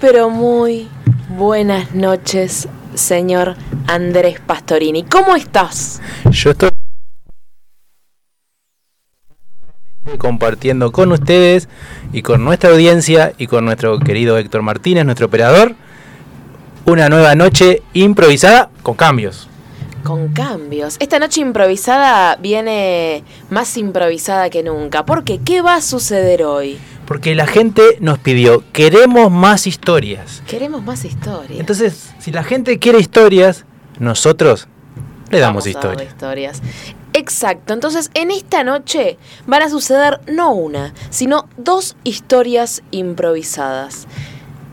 Pero muy buenas noches, señor Andrés Pastorini. ¿Cómo estás? Yo estoy compartiendo con ustedes y con nuestra audiencia y con nuestro querido Héctor Martínez, nuestro operador, una nueva noche improvisada con cambios. Con cambios. Esta noche improvisada viene más improvisada que nunca. ¿Por qué? ¿Qué va a suceder hoy? Porque la gente nos pidió, queremos más historias. Queremos más historias. Entonces, si la gente quiere historias, nosotros le damos Vamos a historias. Exacto. Entonces, en esta noche van a suceder no una, sino dos historias improvisadas.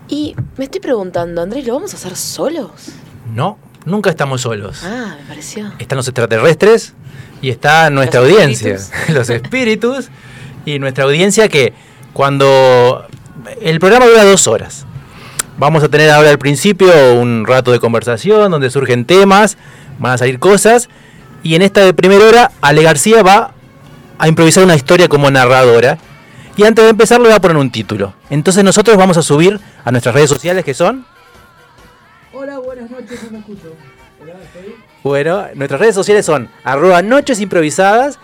Y me estoy preguntando, Andrés, ¿lo vamos a hacer solos? No, nunca estamos solos. Ah, me pareció. Están los extraterrestres y está nuestra Los audiencia, espíritus. los espíritus y nuestra audiencia que cuando el programa dura dos horas. Vamos a tener ahora al principio un rato de conversación donde surgen temas, van a salir cosas y en esta de primera hora Ale García va a improvisar una historia como narradora y antes de empezar le va a poner un título. Entonces nosotros vamos a subir a nuestras redes sociales que son Hola, buenas noches, no me escucho. Hola, estoy. Bueno, nuestras redes sociales son arroba noches improvisadas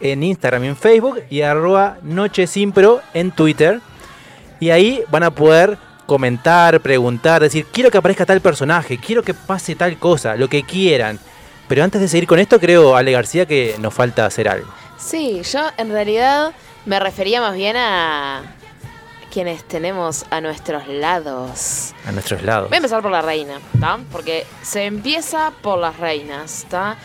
en Instagram y en Facebook y arroba nochesimpro en Twitter. Y ahí van a poder comentar, preguntar, decir, quiero que aparezca tal personaje, quiero que pase tal cosa, lo que quieran. Pero antes de seguir con esto, creo, Ale García, que nos falta hacer algo. Sí, yo en realidad me refería más bien a quienes tenemos a nuestros lados. A nuestros lados. Voy a empezar por la reina, ¿está? Porque se empieza por las reinas, ¿está?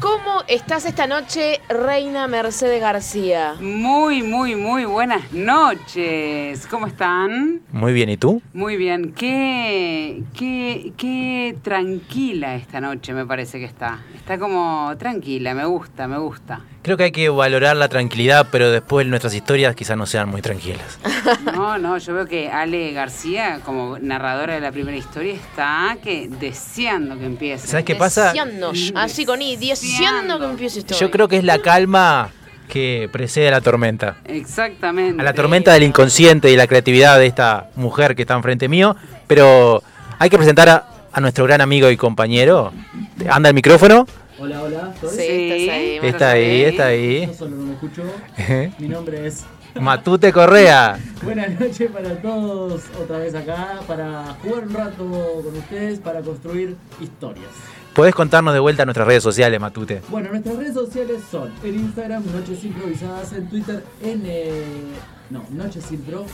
¿Cómo estás esta noche, reina Mercedes García? Muy, muy, muy buenas noches. ¿Cómo están? Muy bien, ¿y tú? Muy bien. Qué, qué, qué tranquila esta noche me parece que está. Está como tranquila, me gusta, me gusta. Creo que hay que valorar la tranquilidad, pero después nuestras historias quizás no sean muy tranquilas. No, no, yo veo que Ale García, como narradora de la primera historia, está que deseando que empiece. ¿Sabes qué pasa? Deseando, así con I, deseando que empiece esto. Yo creo que es la calma que precede a la tormenta. Exactamente. A la tormenta del inconsciente y la creatividad de esta mujer que está enfrente mío. Pero hay que presentar a, a nuestro gran amigo y compañero. Anda el micrófono. Hola, hola, Sí, estás ahí. me Está ahí, está Yo ahí. solo no me escucho. Mi nombre es. Matute Correa. Buenas noches para todos, otra vez acá, para jugar un rato con ustedes, para construir historias. Podés contarnos de vuelta a nuestras redes sociales, Matute. Bueno, nuestras redes sociales son en Instagram, Noches Improvisadas, en Twitter, en. eh, no, Noches Impro.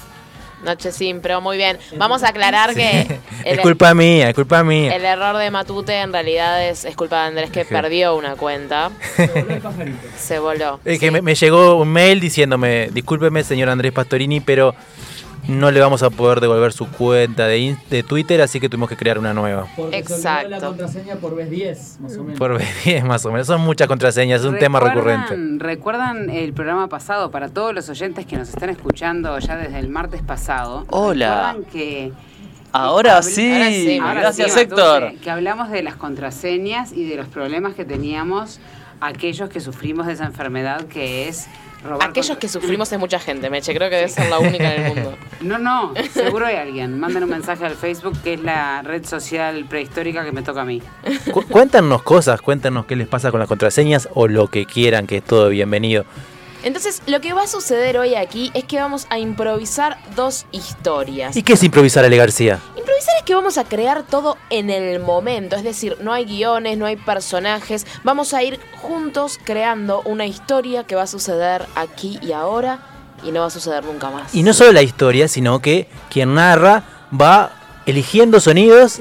Noche sin, pero muy bien. Vamos a aclarar que el, Es culpa mía, es culpa mía. el error de Matute en realidad es, es culpa de Andrés que Sí. perdió una cuenta. Se voló el pajarito. Se voló. Es que Sí. me, me llegó un mail diciéndome, discúlpeme señor Andrés Pastorini, pero no le vamos a poder devolver su cuenta de, de Twitter, así que tuvimos que crear una nueva. Porque olvidó la Exacto. contraseña por vez 10, más o menos. Por 10 más o menos. Son muchas contraseñas, es un tema ¿Recuerdan- recurrente. ¿Recuerdan el programa pasado? Para todos los oyentes que nos están escuchando ya desde el martes pasado. Hola. ¿Recuerdan que Ahora Habl- sí, ahora sí, ahora gracias sí, Héctor. Que hablamos de las contraseñas y de los problemas que teníamos aquellos que sufrimos de esa enfermedad que es robar. Aquellos contra- que sufrimos es mucha gente, Meche. Creo que debe ser la única en el mundo. No, no, seguro hay alguien. Manden un mensaje al Facebook que es la red social prehistórica que me toca a mí. Cu- cuéntanos cosas, cuéntanos qué les pasa con las contraseñas o lo que quieran, que es todo bienvenido. Entonces, lo que va a suceder hoy aquí es que vamos a improvisar dos historias. ¿Y qué es improvisar, Ale García? Improvisar es que vamos a crear todo en el momento, es decir, no hay guiones, no hay personajes, vamos a ir juntos creando una historia que va a suceder aquí y ahora y no va a suceder nunca más. Y no solo la historia, sino que quien narra va eligiendo sonidos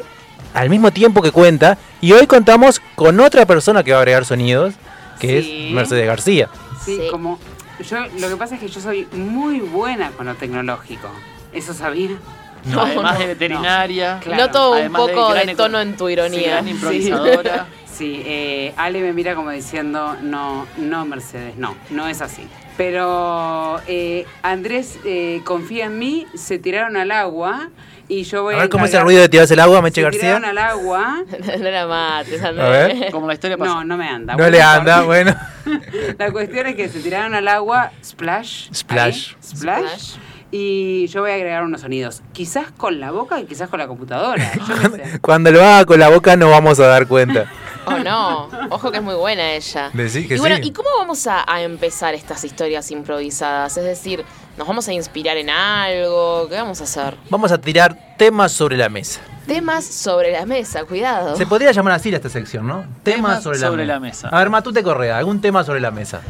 al mismo tiempo que cuenta. Y hoy contamos con otra persona que va a agregar sonidos, que Sí. es Mercedes García. Sí, Sí. como yo lo que pasa es que yo soy muy buena con lo tecnológico. ¿Eso sabía? No, Además no, de veterinaria. Claro. Noto un además poco de, tono en tu sí, ironía. gran improvisadora. Sí, eh, Ale me mira como diciendo, no, no Mercedes, no, no es así. Pero eh, Andrés eh, confía en mí, se tiraron al agua y yo voy A a... ver cómo es el ruido de tirarse el agua, Meche Se tiraron García. al agua. no la mates, A ver. Como la historia pasa. No, no me anda. No Bueno, le anda, bueno. La cuestión es que se tiraron al agua, splash. Splash. ahí, splash. Splash. Y yo voy a agregar unos sonidos. Quizás con la boca y quizás con la computadora. Yo qué sé. Cuando lo haga con la boca no vamos a dar cuenta. Oh, no. Ojo que es muy buena ella. Decí que y bueno, sí. ¿y cómo vamos a, a empezar estas historias improvisadas? Es decir, ¿nos vamos a inspirar en algo? ¿Qué vamos a hacer? Vamos a tirar temas sobre la mesa. Temas sobre la mesa, cuidado. Se podría llamar así a esta sección, ¿no? Temas sobre, sobre la, la mesa. mesa. A ver, Matute Correa, algún tema sobre la mesa.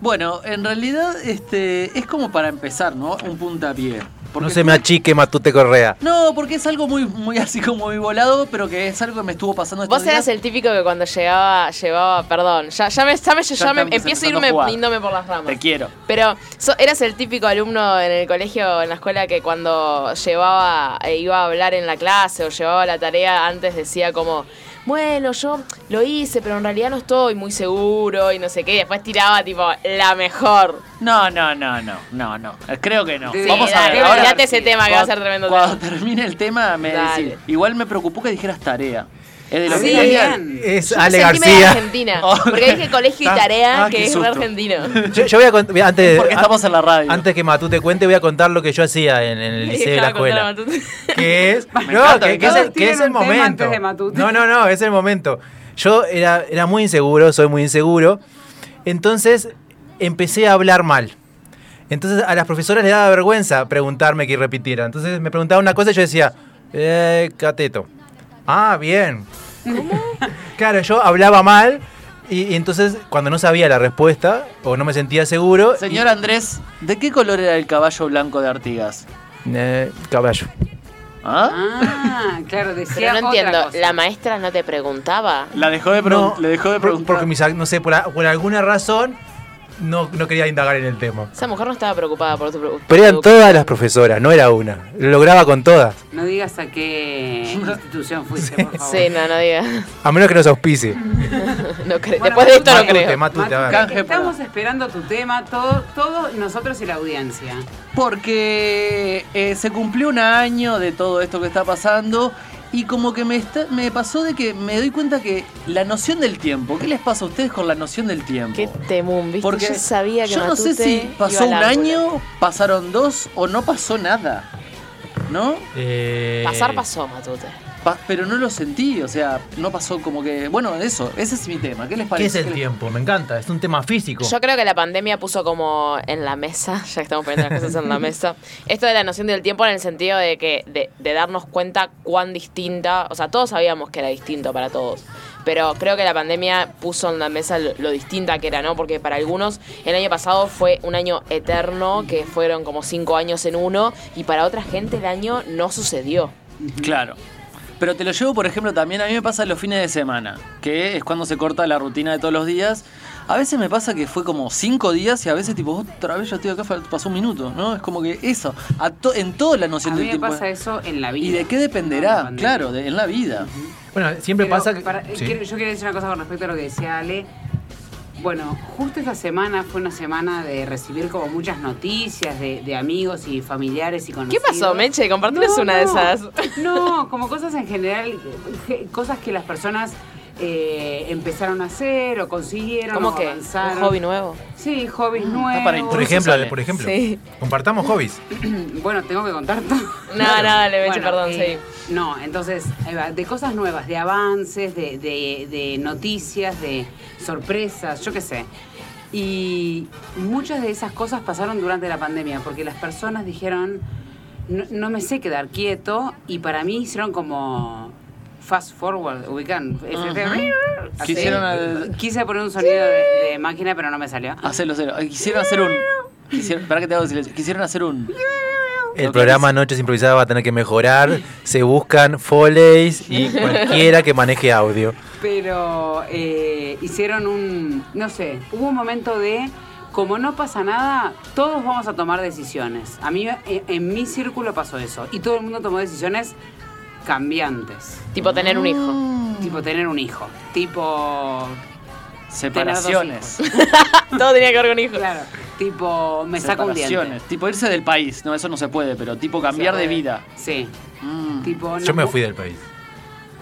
Bueno, en realidad este es como para empezar, ¿no? Un puntapié. Porque no se me achique Matute Correa. No, porque es algo muy, muy así como muy volado, pero que es algo que me estuvo pasando estos Vos eras el típico que cuando llegaba, llevaba, perdón, ya, ya me, ya me, ya Ya me- empiezo a irme yéndome por las ramas. Te quiero. Pero so- eras el típico alumno en el colegio, en la escuela, que cuando llevaba, e iba a hablar en la clase o llevaba la tarea, antes decía como, bueno, yo lo hice, pero en realidad no estoy muy seguro y no sé qué. Después tiraba tipo la mejor. No, no, no, no, no, no. Creo que no. Sí, Vamos a ver. Ahora, ese tema que va a ser tremendo Cuando tema. termine el tema, me decís. Igual me preocupó que dijeras tarea. Es de lo Sí, que bien. Es Ale García. argentina. Oh. Porque dije colegio y Ah, tarea, ah, que es susto. argentino. Yo, yo voy a contar, antes, Porque estamos en la radio. antes que Matute cuente, voy a contar lo que yo hacía en, en el liceo de la escuela. Que es, Me no, encanta, que, me que es el, que es el un momento. No, no, no, es el momento. Yo era, era muy inseguro, soy muy inseguro. Entonces empecé a hablar mal. Entonces a las profesoras les daba vergüenza preguntarme que repitiera. Entonces me preguntaba una cosa y yo decía, eh, cateto. Ah, bien. Claro, yo hablaba mal y, y entonces cuando no sabía la respuesta o no me sentía seguro... Señor Andrés, ¿de qué color era el caballo blanco de Artigas? eh, caballo. ¿Ah? Ah, claro, decía Pero no otra entiendo, cosa. ¿la maestra no te preguntaba? La dejó de, No, le dejó de preguntar. Porque mis, no sé, por alguna razón no, no quería indagar en el tema. Esa mujer no estaba preocupada por tu por Pero eran todas las profesoras, no era una. Lo lograba con todas. No digas a qué institución fuiste, por favor. Sí, no, no digas. A menos que nos auspicie. No. Bueno, Después de esto no creo. Matute. Matute, estamos esperando tu tema, todo, todo nosotros y la audiencia. Porque eh, se cumplió un año de todo esto que está pasando y como que me, está- me pasó de que me doy cuenta que la noción del tiempo, ¿qué les pasa a ustedes con la noción del tiempo? Qué temún, ¿viste? Porque yo sabía que yo no sé si pasó un año, pasaron dos o no pasó nada. ¿No? Eh, Pasar pasó, Matute. Pa- pero no lo sentí, o sea, no pasó como que. Bueno, eso, ese es mi tema. ¿Qué les ¿Qué parece? es el ¿Qué les- tiempo? Me encanta, es un tema físico. Yo creo que la pandemia puso como en la mesa, ya que estamos poniendo las cosas en la mesa, esto de la noción del tiempo en el sentido de que de, de darnos cuenta cuán distinta, o sea, todos sabíamos que era distinto para todos, pero creo que la pandemia puso en la mesa lo, lo distinta que era, ¿no? Porque para algunos el año pasado fue un año eterno, que fueron como cinco años en uno, y para otra gente el año no sucedió. Claro. Pero te lo llevo, por ejemplo, también a mí me pasa los fines de semana, que es cuando se corta la rutina de todos los días. A veces me pasa que fue como cinco días y a veces tipo, otra vez yo estoy acá, pasó un minuto, ¿no? Es como que eso, a to- en toda la A noción mí del me tiempo. pasa eso en la vida. ¿Y de qué dependerá? claro, de- en la vida. Bueno, siempre Pero pasa que. para- sí. quiero- yo quería decir una cosa con respecto a lo que decía Ale. Bueno, justo esta semana fue una semana de recibir como muchas noticias de, de amigos y familiares y ¿Qué conocidos. pasó, Meche? Compartimos No, una de esas. No, como cosas en general, je- cosas que las personas eh, empezaron a hacer o consiguieron ¿Cómo o que? avanzaron. ¿Un hobby nuevo? Sí, hobbies para nuevos. Por Eso ejemplo, sale. por ejemplo, Sí. compartamos hobbies. Bueno, tengo que contar todo. No, no, dale, Bueno, perdón, eh, No, entonces, de cosas nuevas, de avances, de, de- de noticias, de sorpresas, yo qué sé. Y muchas de esas cosas pasaron durante la pandemia, porque las personas dijeron, no, no me sé quedar quieto, y para mí hicieron como fast forward, ubican. Así. Quisieron al- Quise poner un sonido de, de máquina, pero no me salió. Hacelo, hacelo. Eh, Quisieron hacer un. Quisieron, para que te hago silencio. Quisieron hacer un. El programa es- Noches Improvisadas va a tener que mejorar. Se buscan foleys y cualquiera que maneje audio. Pero eh, hicieron un, no sé, hubo un momento de, como no pasa nada, todos vamos a tomar decisiones. A mí, eh, en mi círculo pasó eso. Y todo el mundo tomó decisiones cambiantes. Tipo tener un hijo. Mm. Tipo tener un hijo. Tipo... Separaciones. Todo tenía que ver con hijos. Claro. Tipo, me saca un diente. Separaciones. Tipo irse del país. No, eso no se puede, pero tipo cambiar de puede. vida. Sí. Mm. Tipo, Yo no- me fui del país.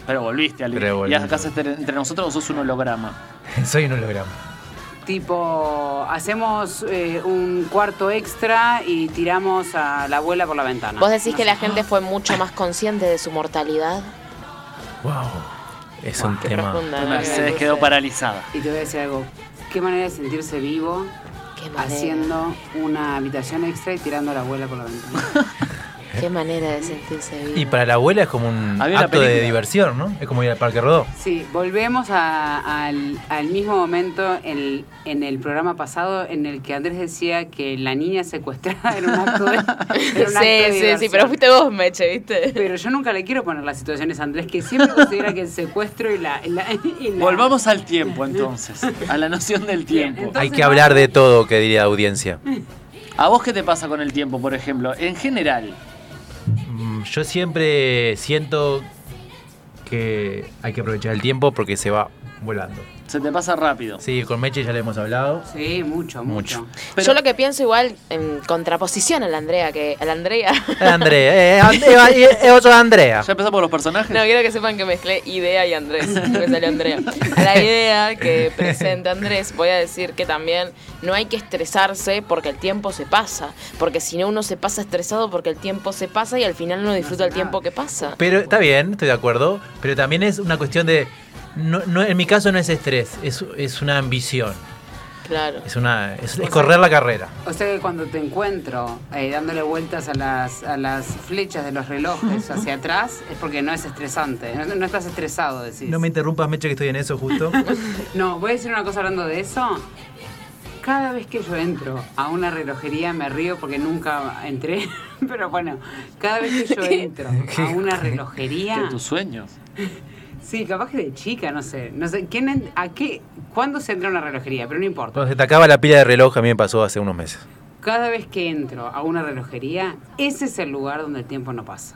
Pero volviste, Ale. Pero volví. ¿Y acá entre, entre nosotros sos un holograma? Soy un holograma. Tipo, hacemos eh, un cuarto extra y tiramos a la abuela por la ventana. ¿Vos decís No que sé. la gente fue mucho más consciente de su mortalidad? Wow. Es un Qué tema. profunda, ¿no? Mercedes quedó paralizada. Y te voy a decir algo. Qué manera de sentirse vivo haciendo una habitación extra y tirando a la abuela por la ventana. qué manera de sentirse vivo. Y para la abuela es como un Había acto de diversión, ¿no? Es como ir al Parque Rodó. Sí, volvemos a- al, al mismo momento en, en el programa pasado en el que Andrés decía que la niña secuestrada era un acto de, un acto de Sí, sí, sí, pero fuiste vos, Meche, ¿viste? Pero yo nunca le quiero poner las situaciones a Andrés, que siempre considera que el secuestro y la... y la- y la- Volvamos al tiempo entonces, a la noción del tiempo. entonces- Hay que hablar de todo, que diría la audiencia. ¿A vos qué te pasa con el tiempo, por ejemplo? En general, Yo siempre siento que hay que aprovechar el tiempo porque se va volando. se te pasa rápido. Sí, con Meche ya le hemos hablado. Sí, mucho, mucho. Mucho. Pero- Yo lo que pienso igual en contraposición a la Andrea, que a la Andrea... Eh, Andrea, eh, And- eh, es otro Andrea. ¿Ya empezamos por los personajes? No, quiero que sepan que mezclé idea y Andrés. Me salió Andrea. La idea que presenta Andrés, voy a decir que también no hay que estresarse porque el tiempo se pasa. Porque si no, uno se pasa estresado porque el tiempo se pasa y al final no disfruta el tiempo que pasa. Pero está bien, estoy de acuerdo. Pero también es una cuestión de. No, no- en mi caso no es estrés, es, es una ambición. Claro. Es una es, es correr la carrera. O sea que cuando te encuentro eh, dándole vueltas a las, a las flechas de los relojes hacia atrás, es porque no es estresante. No, no estás estresado, decís. No me interrumpas, Meche, que estoy en eso justo. No, voy a decir una cosa hablando de eso. Cada vez que yo entro a una relojería me río porque nunca entré. Pero bueno, cada vez que yo entro a una relojería. De tus sueños. Sí, capaz que de chica, no sé. No sé, ¿quién en- ¿a qué? ¿Cuándo se entra a una relojería? Pero no importa. Cuando se te acaba la pila de reloj, a mí me pasó hace unos meses. Cada vez que entro a una relojería, ese es el lugar donde el tiempo no pasa.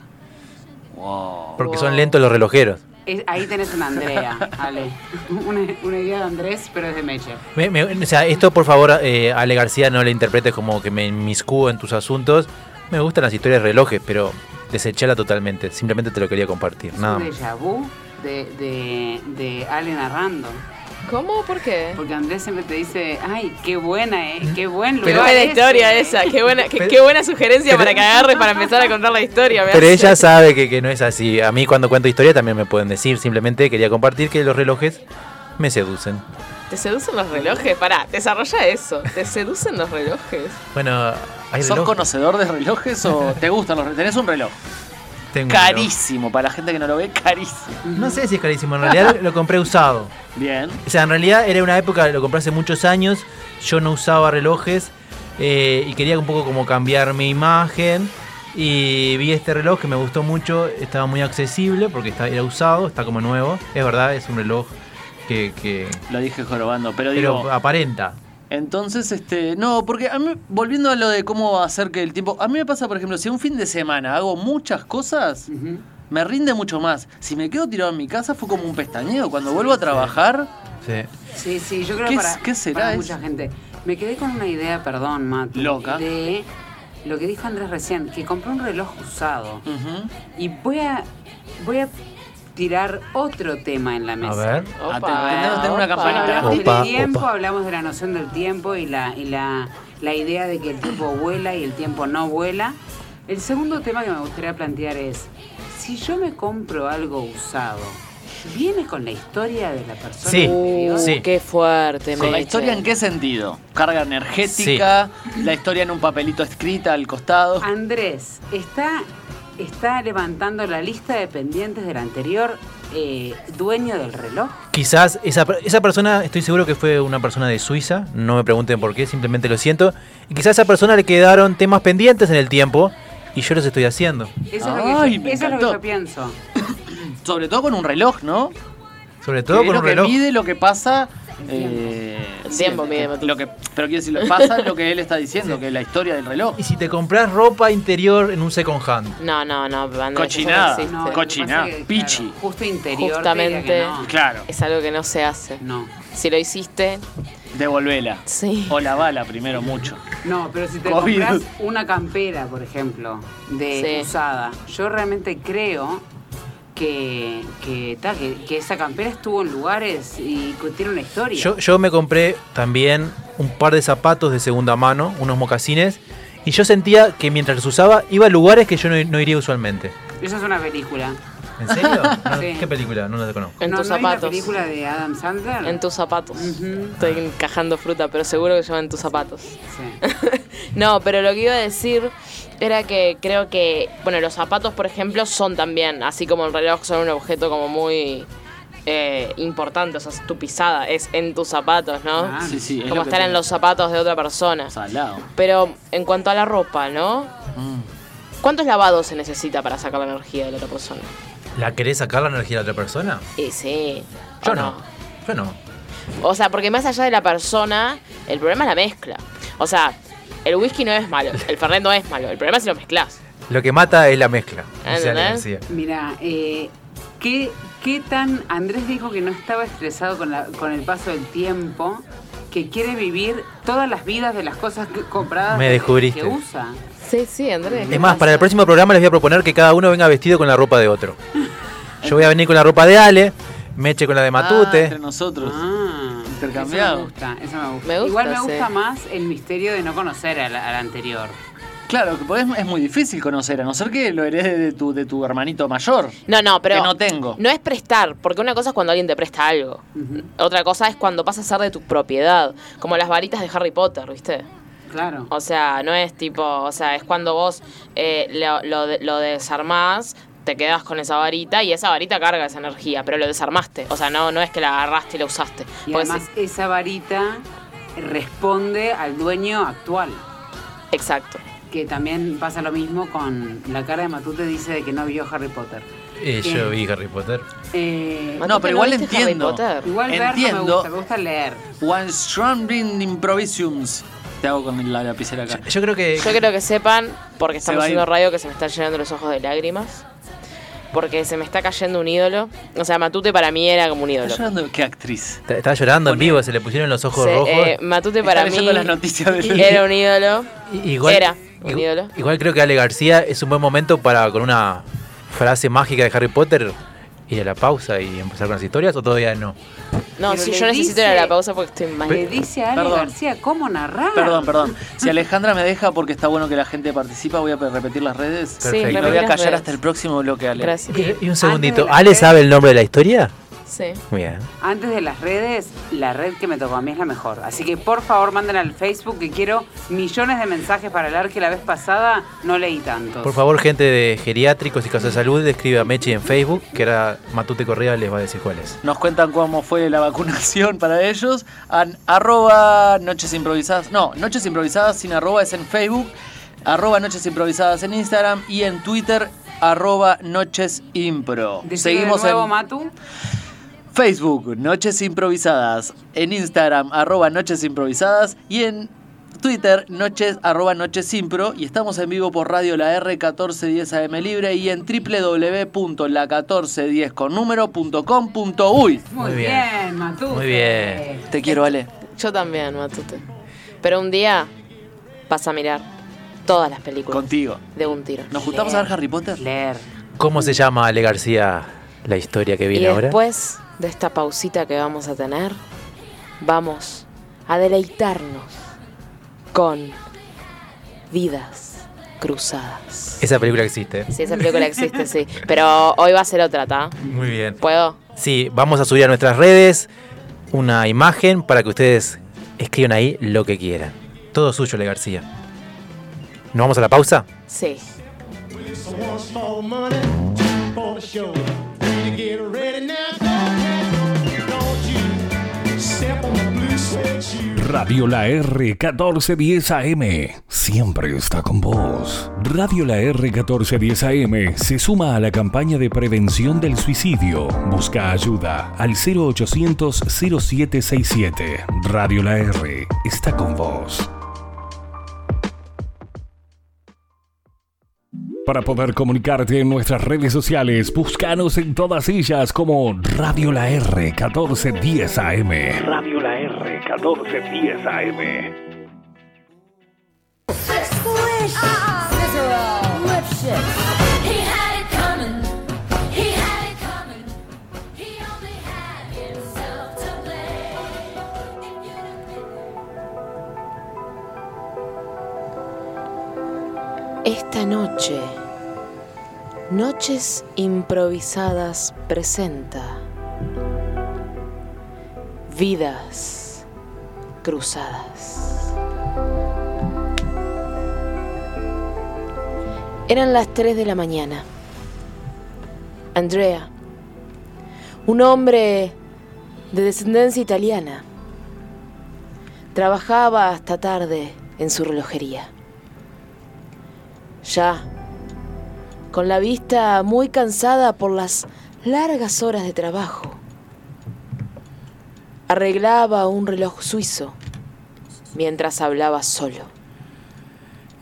Wow. Porque son lentos los relojeros. Es- ahí tenés una Andrea, Ale. Una, una idea de Andrés, pero es de Meche. Me- me- o sea, esto por favor, eh, Ale García, no le interpretes como que me inmiscuo en tus asuntos. Me gustan las historias de relojes, pero desechala totalmente. Simplemente te lo quería compartir, Es nada un más. déjà vu de, de, de Ale narrando. ¿Cómo? ¿Por qué? Porque Andrés siempre te dice, ay, qué buena, eh, qué buen Qué lugar. buena ese". historia esa, qué buena, qué, Pero- qué buena sugerencia pero- para que agarre para empezar a contar la historia. Pero hace. ella sabe que, que no es así. A mí cuando cuento historia también me pueden decir. Simplemente quería compartir que los relojes me seducen. ¿Te seducen los relojes? Pará, desarrolla eso. ¿Te seducen los relojes? Bueno, hay ¿Sos conocedor de relojes o te gustan los relojes? Tenés un reloj. Tengo. Carísimo, para la gente que no lo ve, carísimo. No sé si es carísimo. En realidad lo compré usado. Bien. O sea, en realidad era una época, lo compré hace muchos años, yo no usaba relojes eh, y quería un poco como cambiar mi imagen y vi este reloj que me gustó mucho, estaba muy accesible porque está, era usado, está como nuevo, es verdad, es un reloj que, que- Lo dije jorobando, pero pero digo, aparenta. Entonces, este, no, porque a mí, volviendo a lo de cómo hacer que el tiempo, a mí me pasa, por ejemplo, si un fin de semana hago muchas cosas, me rinde mucho más. Si me quedo tirado en mi casa fue como un pestañeo. Cuando vuelvo a trabajar, Sí. Sí, sí, yo creo ¿Qué que para, qué será para eso? mucha gente. Me quedé con una idea, perdón, Mati. Loca. De lo que dijo Andrés recién, que compré un reloj usado. ujú, Y voy a, voy a tirar otro tema en la mesa. A ver. Tengo una campanita. Hablamos Opa, del tiempo, opa. hablamos de la noción del tiempo y la, y la, la idea de que el tiempo vuela y el tiempo no vuela. El segundo tema que me gustaría plantear es, si yo me compro algo usado, ¿viene con la historia de la persona Sí? Uh, sí. Qué fuerte, ¿Con la historia en qué sentido? ¿Carga energética? ¿La historia en un papelito escrita al costado? Andrés, está, está levantando la lista de pendientes del anterior eh, dueño del reloj. Quizás esa, esa persona, estoy seguro que fue una persona de Suiza, no me pregunten por qué, simplemente lo siento. Y quizás a esa persona le quedaron temas pendientes en el tiempo y yo los estoy haciendo. Eso, es, lo Ay, que yo, me eso es lo que encantó. yo pienso. Sobre todo con un reloj, ¿no? Sobre todo Que con un que reloj. mide lo que pasa. Eh, El tiempo mide, lo que, pero quiero decir, lo que pasa es lo que él está diciendo, que es la historia del reloj. Y si te compras ropa interior en un second hand. No, no, no, Andrés, Cochinada. eso no. No, lo que pichi. claro, justo interior. Justamente. no. Claro, Es algo que no se hace. No. Si lo hiciste, devolvela. sí. O la bala primero mucho. No, pero si te COVID. compras una campera, por ejemplo, de Sí. usada, yo realmente creo que, que, ta, que, que esa campera estuvo en lugares y tiene una historia. Yo, yo me compré también un par de zapatos de segunda mano, unos mocasines, y yo sentía que mientras los usaba iba a lugares que yo no, no iría usualmente. Esa es una película. ¿En serio? No, Sí. ¿Qué película? No la conozco. En ¿No, tus no hay una zapatos. película de Adam Sandler? En tus zapatos. Ujú. Estoy encajando fruta, pero seguro que lleva en tus zapatos. Sí. No, pero lo que iba a decir era que creo que, bueno, los zapatos, por ejemplo, son también, así como el reloj, son un objeto como muy eh, importante. O sea, tu pisada es en tus zapatos, ¿no? Ah, Sí, sí, es como lo que estar en te- los zapatos de otra persona. Salado. Pero en cuanto a la ropa, ¿no? Mm. ¿Cuántos lavados se necesita para sacar la energía de la otra persona? ¿La querés sacar la energía de la otra persona? Y sí. Yo ¿o no. Yo no. O sea, porque más allá de la persona, el problema es la mezcla. O sea, el whisky no es malo, el fernet no es malo, el problema es si lo mezclas. Lo que mata es la mezcla. o sea, la ¿Entendés? energía. Mira, eh, ¿qué, ¿qué tan... Andrés dijo que no estaba estresado con, la- con el paso del tiempo, que quiere vivir todas las vidas de las cosas que- compradas Me que- descubriste. que usa. Sí, sí, Andrés. Es más, para el próximo programa les voy a proponer que cada uno venga vestido con la ropa de otro. Yo voy a venir con la ropa de Ale, Meche con la de Ah, Matute. entre nosotros. Ah, Intercambiado. Eso me gusta, eso me gusta. Me gusta, Igual me sí. gusta más el misterio de no conocer al, al anterior. Claro, podés- es muy difícil conocer, a no ser que lo heredes de tu, de tu hermanito mayor. No, no, pero Que no tengo. no es prestar, porque una cosa es cuando alguien te presta algo. Otra cosa es cuando pasa a ser de tu propiedad, como las varitas de Harry Potter, ¿viste? Claro. O sea, no es tipo, o sea, es cuando vos eh, lo, lo, de- lo desarmás, te quedas con esa varita y esa varita carga esa energía, pero lo desarmaste. O sea, no, no es que la agarraste y la usaste. Y Porque además esa varita responde al dueño actual. exacto. Que también pasa lo mismo con la cara de Matute dice de que no vio Harry Potter. Eh, yo vi Harry Potter. Eh, No, pero igual entiendo. Potter? igual ver no me entiendo. gusta, me gusta leer. One Stranding Improvisums. Te hago con la lapicera acá. Yo creo que. Yo quiero que sepan, porque estamos haciendo radio, que se me están llenando los ojos de lágrimas. Porque se me está cayendo un ídolo. O sea, Matute para mí era como un ídolo. ¿Estás llorando? ¿Qué actriz? Estaba llorando en vivo, se le pusieron los ojos Se- rojos. eh, Matute para mí las noticias del era un ídolo. Igual, era un ídolo. Igual creo que Ale García es un buen momento para, con una frase mágica de Harry Potter, ir a la pausa y empezar con las historias, o todavía no. No, Pero le yo necesito ir a la pausa porque estoy mal. Le dice a Ale Perdón. García cómo narrar. Perdón, perdón. Si Alejandra me deja porque está bueno que la gente participa, voy a repetir las redes. Sí, Perfecto. Me voy a callar redes. hasta el próximo bloque, Ale. Gracias. Y un segundito, de la ¿Ale sabe el nombre de la historia? Sí. Bien. Antes de las redes, la red que me tocó a mí es la mejor. Así que por favor manden al Facebook que quiero millones de mensajes para leer que la vez pasada no leí tantos. Por favor, gente de geriátricos y casos de salud, escribe a Mechi en Facebook, que era Matute Correa les va a decir cuál es. Nos cuentan cómo fue la vacunación para ellos. An- arroba noches improvisadas. No, noches improvisadas sin arroba es en Facebook. Arroba noches improvisadas en Instagram y en Twitter arroba noches impro. Seguimos de nuevo, en Matu. Facebook Noches Improvisadas. En Instagram arroba noches improvisadas y en Twitter, noches, arroba noches impro, y estamos en vivo por Radio La R 1410 AM Libre y en www.la1410 con número.com.uy. Muy, Muy bien, bien. Matu. Muy bien. Te quiero, Ale. Yo también, Matute. Pero un día vas a mirar todas las películas Contigo. de un tiro. ¿Nos juntamos a ver Harry Potter? Leer. ¿Cómo se llama Ale García la historia que Y viene ahora? después de esta pausita que vamos a tener, vamos a deleitarnos con vidas cruzadas. Esa película existe. Sí, esa película existe, sí. Pero hoy va a ser otra, ¿tá? Muy bien. ¿Puedo? Sí, vamos a subir a nuestras redes una imagen para que ustedes escriban ahí lo que quieran. Todo suyo, Ale García. ¿Nos vamos a la pausa? Sí. Radio La R 1410 AM siempre está con vos. Radio La R 1410 AM se suma a la campaña de prevención del suicidio. Busca ayuda al 0800 0767. Radio La R está con vos. Para poder comunicarte en nuestras redes sociales, búscanos en todas ellas como Radio La R 1410 AM. Radio La R 1410 AM. Esta noche, Noches Improvisadas presenta Vidas Cruzadas. Eran las 3 de la mañana. Andrea, un hombre de descendencia italiana, trabajaba hasta tarde en su relojería. Ya, con la vista muy cansada por las largas horas de trabajo, arreglaba un reloj suizo mientras hablaba solo.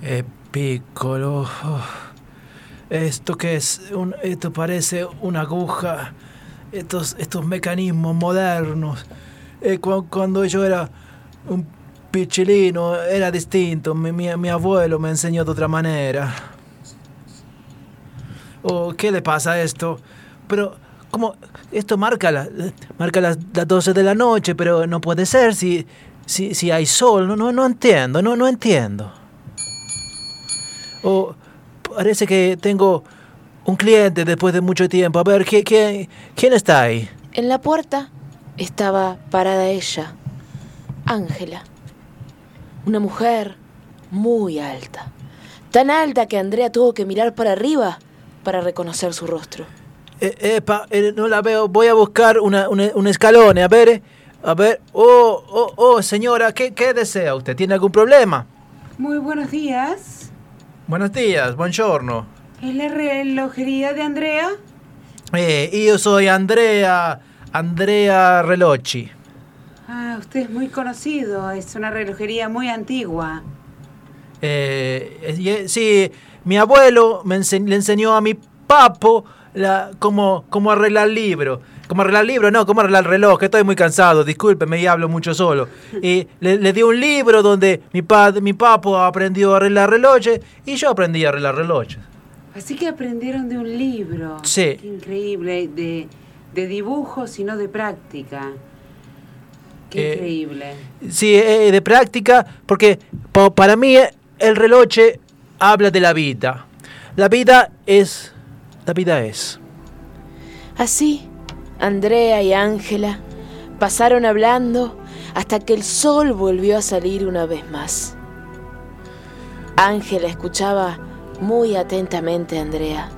Eh, Esto que es, un- esto parece una aguja. Estos, estos mecanismos modernos. Eh, cu- cuando yo era un pichilino era distinto. Mi, mi- mi abuelo me enseñó de otra manera. Oh, ¿qué le pasa a esto? Pero, ¿cómo? Esto marca, la- marca las, las 12 de la noche, pero no puede ser si, si, si hay sol. No, no, no entiendo, no, no entiendo. Oh, parece que tengo un cliente después de mucho tiempo. A ver, ¿qué, qué, quién está ahí? En la puerta estaba parada ella, Ángela, una mujer muy alta, tan alta que Andrea tuvo que mirar para arriba para reconocer su rostro. Eh, epa, eh, no la veo. Voy a buscar una, una- un escalón. A ver, eh, a ver. Oh, oh, oh, señora, ¿qué, ¿qué desea usted? ¿Tiene algún problema? Muy buenos días. Buenos días, buongiorno. ¿Es la relojería de Andrea? Eh, yo soy Andrea, Andrea Relochi. Ah, usted es muy conocido. Es una relojería muy antigua. Eh, sí, mi abuelo me ense- le enseñó a mi papo la, cómo, cómo arreglar libro. Cómo arreglar libro, no, cómo arreglar el reloj, que estoy muy cansado, discúlpeme y hablo mucho solo. Y le, le di un libro donde mi, pa, mi papo aprendió a arreglar relojes y yo aprendí a arreglar relojes. Así que aprendieron de un libro. Sí. Qué increíble. De, de dibujos y no de práctica. Qué Eh, increíble. Sí, eh, de práctica, porque pa- para mí eh, el reloj habla de la vida. La vida es... La vida es... Así, Andrea y Ángela pasaron hablando hasta que el sol volvió a salir una vez más. Ángela escuchaba muy atentamente a Andrea.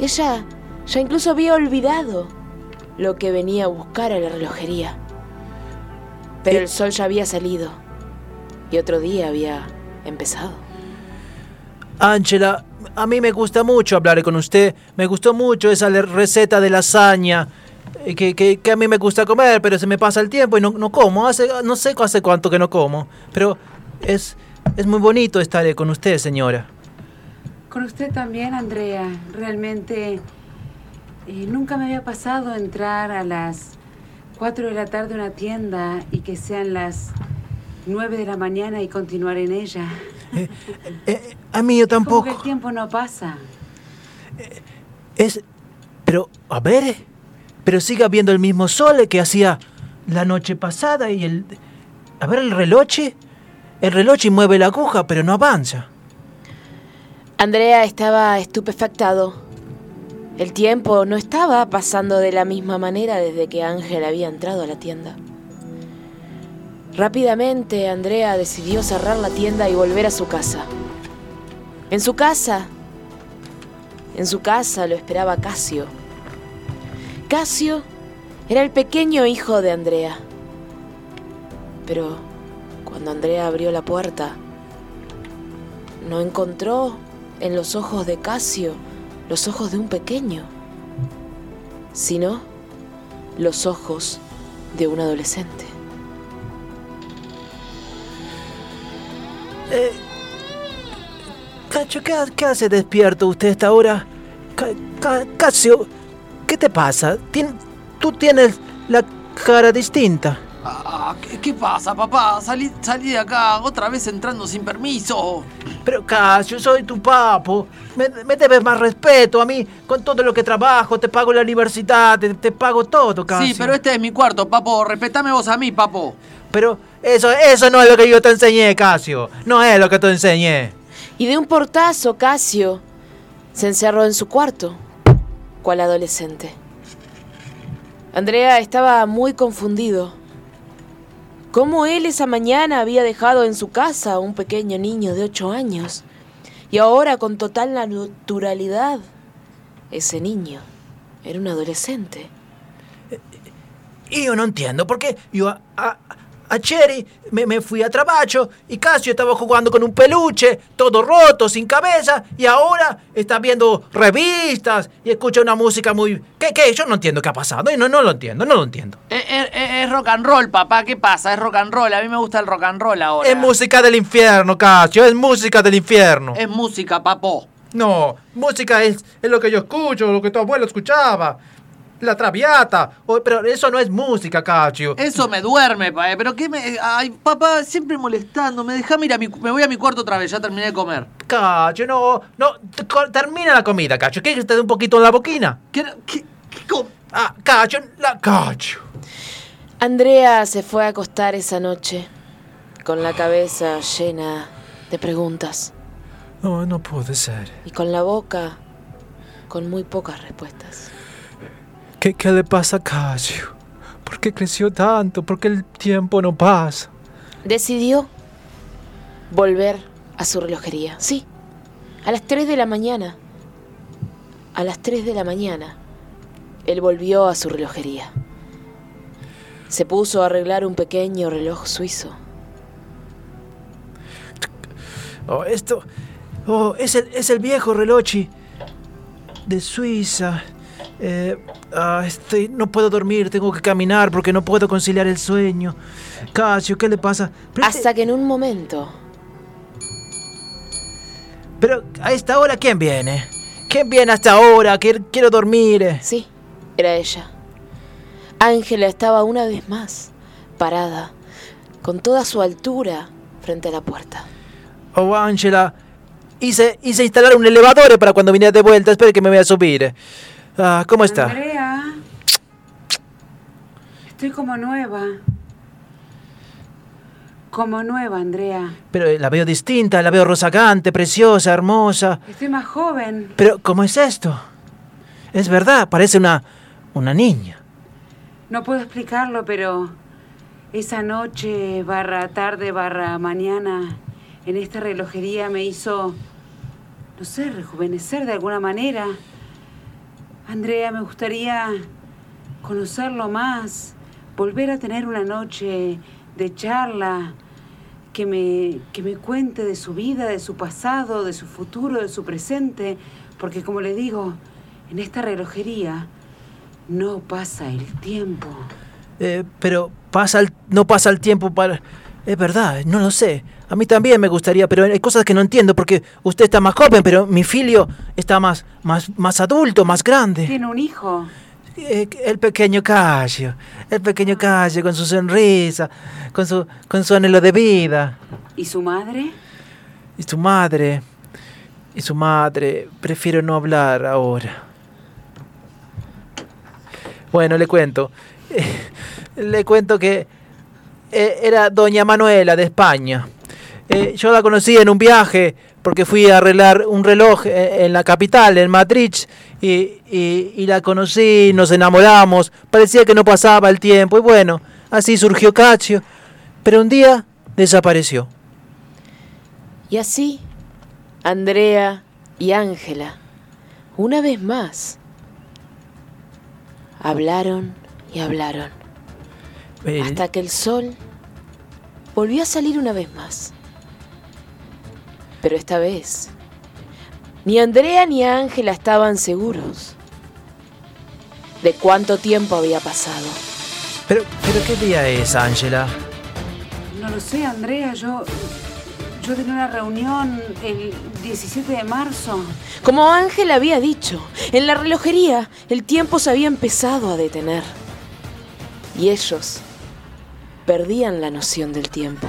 Ella ya incluso había olvidado lo que venía a buscar a la relojería. Pero Eh. el sol ya había salido y otro día había empezado. Ángela, a mí me gusta mucho hablar con usted. Me gustó mucho esa receta de lasaña eh, que, que- que a mí me gusta comer, pero se me pasa el tiempo y no, no como. Hace, no sé hace cuánto que no como. Pero es, es muy bonito estar eh, con usted, señora. Con usted también, Andrea. Realmente eh, nunca me había pasado entrar a las 4 de la tarde una tienda y que sean las 9 de la mañana y continuar en ella. Eh, a mí yo tampoco. que el tiempo no pasa. Es. Pero, a ver. eh, Pero sigue habiendo el mismo sol que hacía la noche pasada y el. A ver, el reloj. El reloj mueve la aguja, pero no avanza. Andrea estaba estupefactado. El tiempo no estaba pasando de la misma manera desde que Ángel había entrado a la tienda. Rápidamente Andrea decidió cerrar la tienda y volver a su casa. En su casa, en su casa lo esperaba Casio. Casio era el pequeño hijo de Andrea. Pero cuando Andrea abrió la puerta, no encontró en los ojos de Casio los ojos de un pequeño, sino los ojos de un adolescente. Eh, Cacho, ¿qué, hace despierto usted esta hora? Ca- Ca- Casio, ¿qué te pasa? Tú tienes la cara distinta. Ah, ¿qué, qué pasa, papá? Salí, salí de acá otra vez entrando sin permiso. Pero Casio, soy tu papo. Me, me debes más respeto a mí. Con todo lo que trabajo, te pago la universidad, te, te pago todo, Casio. Sí, pero este es mi cuarto, papo. Respetame vos a mí, papo. Pero eso, eso no es lo que yo te enseñé, Casio. No es lo que te enseñé. Y de un portazo, Casio se encerró en su cuarto, cual adolescente. Andrea estaba muy confundido. ¿Cómo él esa mañana había dejado en su casa a un pequeño niño de ocho años? Y ahora, con total naturalidad, ese niño era un adolescente. Io non entiendo perché io a, a, a Cherry me, me fui a trabajo y Casio estaba jugando con un peluche, todo roto, sin cabeza, y ahora está viendo revistas y escucha una música muy... ¿Qué, qué? Yo no entiendo qué ha pasado, no, no lo entiendo, no lo entiendo. Es, es- es rock and roll, papá. ¿Qué pasa? Es rock and roll. A mí me gusta el rock and roll ahora. Es música del infierno, Casio, es música del infierno. Es música, papo. No, música es, es lo que yo escucho, lo que tu abuelo escuchaba. La traviata. O- pero eso no es música, Casio. Eso me duerme, pa, eh, pero qué me. Ay, papá, siempre molestando. Me deja, mira, mi- me voy a mi cuarto otra vez, ya terminé de comer. Cacho, no, no, termina la comida, Cacho. ¿Quieres que te dé un poquito en la boquina? ¿Qué, qué, qué com- Ah, Cacho, la Cacho. Andrea se fue a acostar esa noche con la cabeza llena de preguntas No, no puede ser. y con la boca con muy pocas respuestas. ¿Qué, qué le pasa a Cacho? ¿Por qué creció tanto? ¿Por qué el tiempo no pasa? Decidió volver a su relojería. Sí, a las 3 de la mañana. A las 3 de la mañana, él volvió a su relojería. Se puso a arreglar un pequeño reloj suizo. Oh, esto. Oh, es el, es el viejo relochi de Suiza. Eh, ah, estoy, no puedo dormir, tengo que caminar porque no puedo conciliar el sueño. Casio, ¿qué le pasa? Pero, Hasta que en un momento pero a esta hora, ¿quién viene? ¿Quién viene hasta ahora? Quiero, quiero dormir. Sí, era ella. Ángela estaba una vez más parada, con toda su altura, frente a la puerta. Oh, Ángela, hice, hice instalar un elevador para cuando vine de vuelta. Espere que me voy a subir. Ah, ¿Cómo está? Andrea. Estoy como nueva. Como nueva, Andrea. Pero eh, la veo distinta, la veo rozagante, preciosa, hermosa. Estoy más joven. Pero, ¿cómo es esto? Es verdad, parece una, una niña. No puedo explicarlo, pero esa noche, barra tarde, barra mañana, en esta relojería me hizo, no sé, rejuvenecer de alguna manera. Andrea, me gustaría conocerlo más, volver a tener una noche de charla, que me, que me cuente de su vida, de su pasado, de su futuro, de su presente, porque como le digo, en esta relojería no pasa el tiempo. Eh, pero pasa el- no pasa el tiempo para... Es verdad, no lo sé. A mí también me gustaría, pero hay cosas que no entiendo porque usted está más joven, pero mi filio está más, más, más adulto, más grande. Tiene un hijo. Eh, El pequeño Casio, el pequeño Casio con su sonrisa, con su, con su anhelo de vida. ¿Y su madre? Y su madre, y su madre, prefiero no hablar ahora. Bueno, le cuento. Le cuento que eh, era doña Manuela de España. Eh, yo la conocí en un viaje porque fui a arreglar un reloj eh, en la capital, en Madrid, y, y- y la conocí, nos enamoramos, parecía que no pasaba el tiempo, y bueno, así surgió Cacio, pero un día desapareció. Y así, Andrea y Ángela, una vez más, hablaron y hablaron, Eh, hasta que el sol volvió a salir una vez más. Pero esta vez, ni Andrea ni Ángela estaban seguros de cuánto tiempo había pasado. pero, pero ¿qué día es, Ángela? No lo sé, Andrea. Yo, yo tenía una reunión el 17 de marzo. Como Ángel había dicho, en la relojería el tiempo se había empezado a detener. Y ellos perdían la noción del tiempo.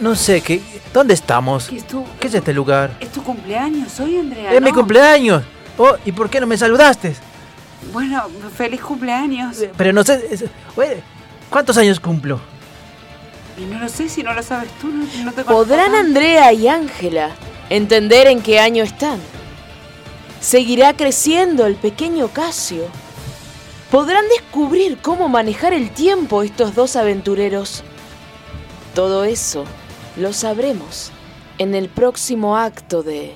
No sé, ¿qué, ¿dónde estamos? ¿Qué es tu, ¿Qué es este lugar? es tu cumpleaños hoy, Andrea? ¡Es mi cumpleaños! Oh, ¿y por qué no me saludaste? Bueno, feliz cumpleaños. Eh, Pero no sé, es- oye, ¿cuántos años cumplo? Y no lo sé, si no lo sabes tú, no, no te ¿Podrán. Andrea y Ángela entender en qué año están. Seguirá creciendo el pequeño Casio. Podrán descubrir cómo manejar el tiempo estos dos aventureros. Todo eso lo sabremos en el próximo acto de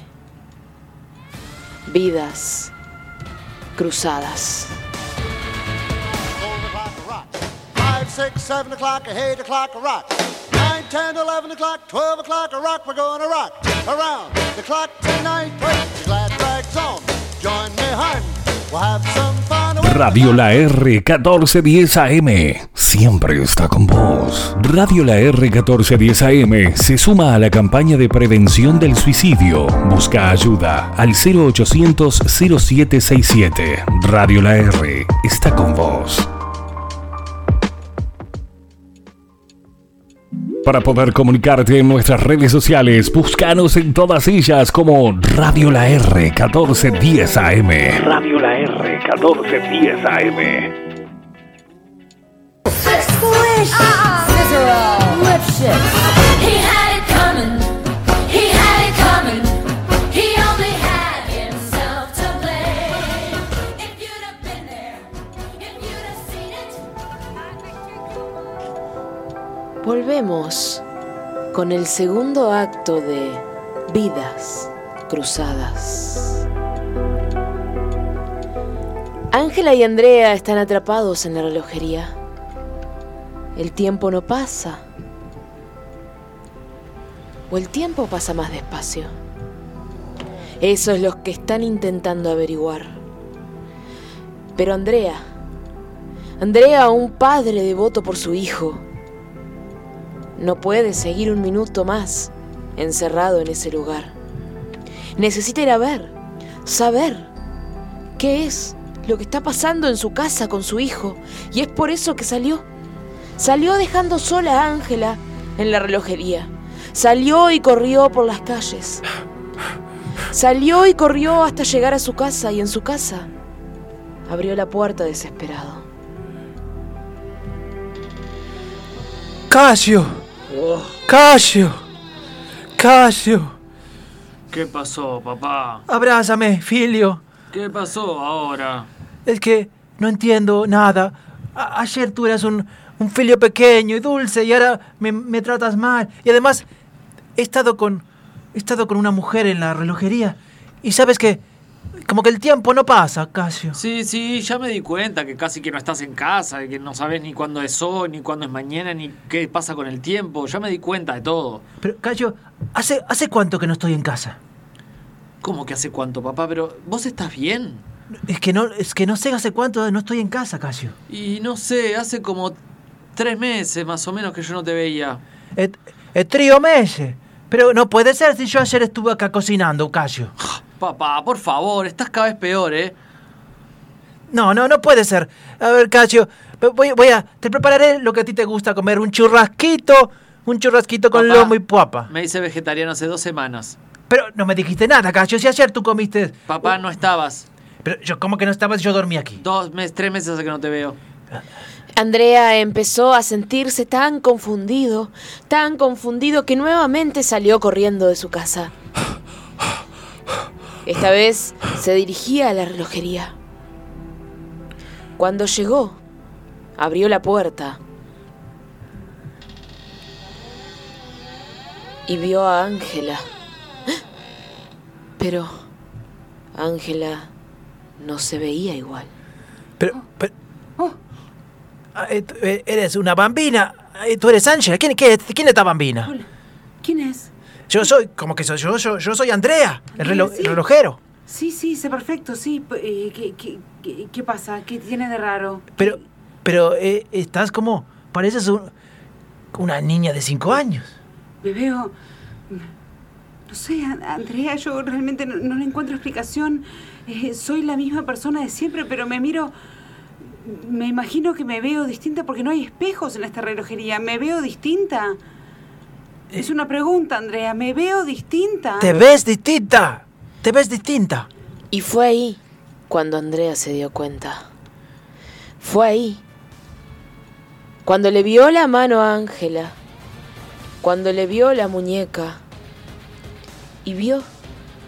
Vidas Cruzadas. Around the clock tonight. Join me. We'll have some fun. Radio La R 1410 AM siempre está con vos. Radio La R 1410 AM se suma a la campaña de prevención del suicidio. Busca ayuda al 0800 0767. Radio La R está con vos. Para poder comunicarte en nuestras redes sociales, búscanos en todas ellas como Radio La R 1410 AM. Radio La R 1410 AM. He had it coming. He had it coming. He only had himself to blame. If you'd have been there, if you'd have seen it. Volvemos con el segundo acto de Vidas Cruzadas. Ángela y Andrea están atrapados en la relojería. El tiempo no pasa. O el tiempo pasa más despacio. Eso es lo que están intentando averiguar. Pero Andrea, Andrea, un padre devoto por su hijo, no puede seguir un minuto más encerrado en ese lugar. Necesita ir a ver, saber qué es lo que está pasando en su casa con su hijo. Y es por eso que salió. Salió dejando sola a Ángela en la relojería. Salió y corrió por las calles. Salió y corrió hasta llegar a su casa y en su casa abrió la puerta desesperado. Casio, Casio, Casio, ¿Qué pasó, papá? abrázame, filio. ¿Qué pasó ahora? Es que no entiendo nada. A- ayer tú eras un, un filio pequeño y dulce y ahora me, me tratas mal. Y además he estado con he estado con una mujer en la relojería y sabes que como que el tiempo no pasa, Casio. Sí, sí, ya me di cuenta que casi que no estás en casa, que no sabes ni cuándo es hoy, ni cuándo es mañana, ni qué pasa con el tiempo. Ya me di cuenta de todo. Pero Casio, ¿hace hace cuánto que no estoy en casa? ¿Cómo que hace cuánto, papá? Pero vos estás bien. Es que no es que no sé hace cuánto no estoy en casa, Casio. Y no sé, hace como tres meses más o menos que yo no te veía. Es, es trío meses. Pero no puede ser si yo ayer estuve acá cocinando, Casio. Papá, por favor, estás cada vez peor, ¿eh? No, no, no puede ser. A ver, Casio, voy, voy a. Te prepararé lo que a ti te gusta comer: un churrasquito, un churrasquito con Papá, lomo y papa. Me hice vegetariano hace dos semanas. Pero no me dijiste nada, Casio. Si ayer tú comiste. Papá, no estabas. Pero yo, ¿cómo que no estabas? Yo dormí aquí. Dos meses, tres meses hace que no te veo. Andrea empezó a sentirse tan confundido, tan confundido que nuevamente salió corriendo de su casa. Esta vez se dirigía a la relojería. Cuando llegó, abrió la puerta y vio a Ángela. Pero Ángela no se veía igual. Pero. pero- Ah, eh, eres una bambina. Eh, Tú eres Ángela. ¿Quién, qué- quién es esta bambina? ¿Quién es? Yo soy. ¿Cómo que soy yo? Yo, yo soy Andrea, el, relo- Sí. el relojero. Sí, sí, sé perfecto, sí. Eh, ¿qué, qué, qué, qué pasa? ¿Qué tiene de raro? Pero. Pero eh, estás como. Pareces un- una niña de cinco años. Me veo... No sé, An- Andrea, yo realmente no, no le encuentro explicación. Eh, soy la misma persona de siempre, pero me miro... Me imagino que me veo distinta porque no hay espejos en esta relojería. ¿Me veo distinta? Es una pregunta, Andrea. ¿Me veo distinta? Te ves distinta. Te ves distinta. Y fue ahí cuando Andrea se dio cuenta. Fue ahí. Cuando le vio la mano a Ángela. Cuando le vio la muñeca. y vio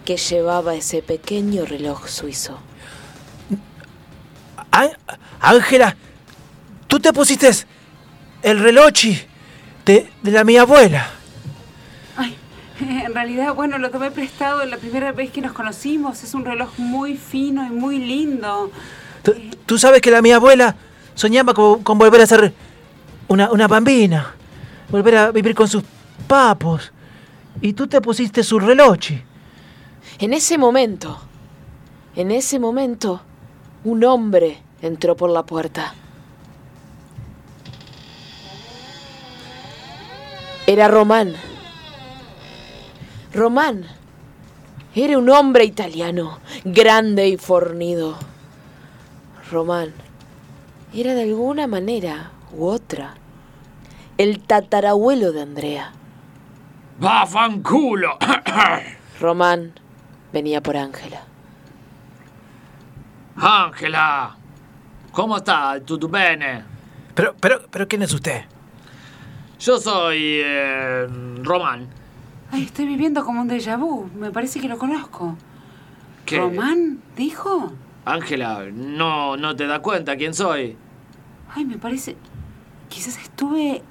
que llevaba ese pequeño reloj suizo. Ángela, tú te pusiste el relochi de, de la mi abuela. Ay, en realidad, bueno, lo que me he prestado la primera vez que nos conocimos es un reloj muy fino y muy lindo. Tú, tú sabes que la mi abuela soñaba con, con volver a ser una, una bambina, volver a vivir con sus papos. Y tú te pusiste su relochi. En ese momento, en ese momento, un hombre entró por la puerta. Era Román. Román era un hombre italiano, grande y fornido. Román era de alguna manera u otra el tatarabuelo de Andrea. ¡Va, fanculo! Román venía por Ángela. Ángela, ¿cómo está? ¿Tutto bene? Pero, pero, pero, ¿quién es usted? Yo soy eh, Román. Ay, estoy viviendo como un déjà vu. Me parece que lo conozco. ¿Qué? ¿Román? ¿Dijo? Ángela, no, no te das cuenta quién soy. Ay, me parece. Quizás estuve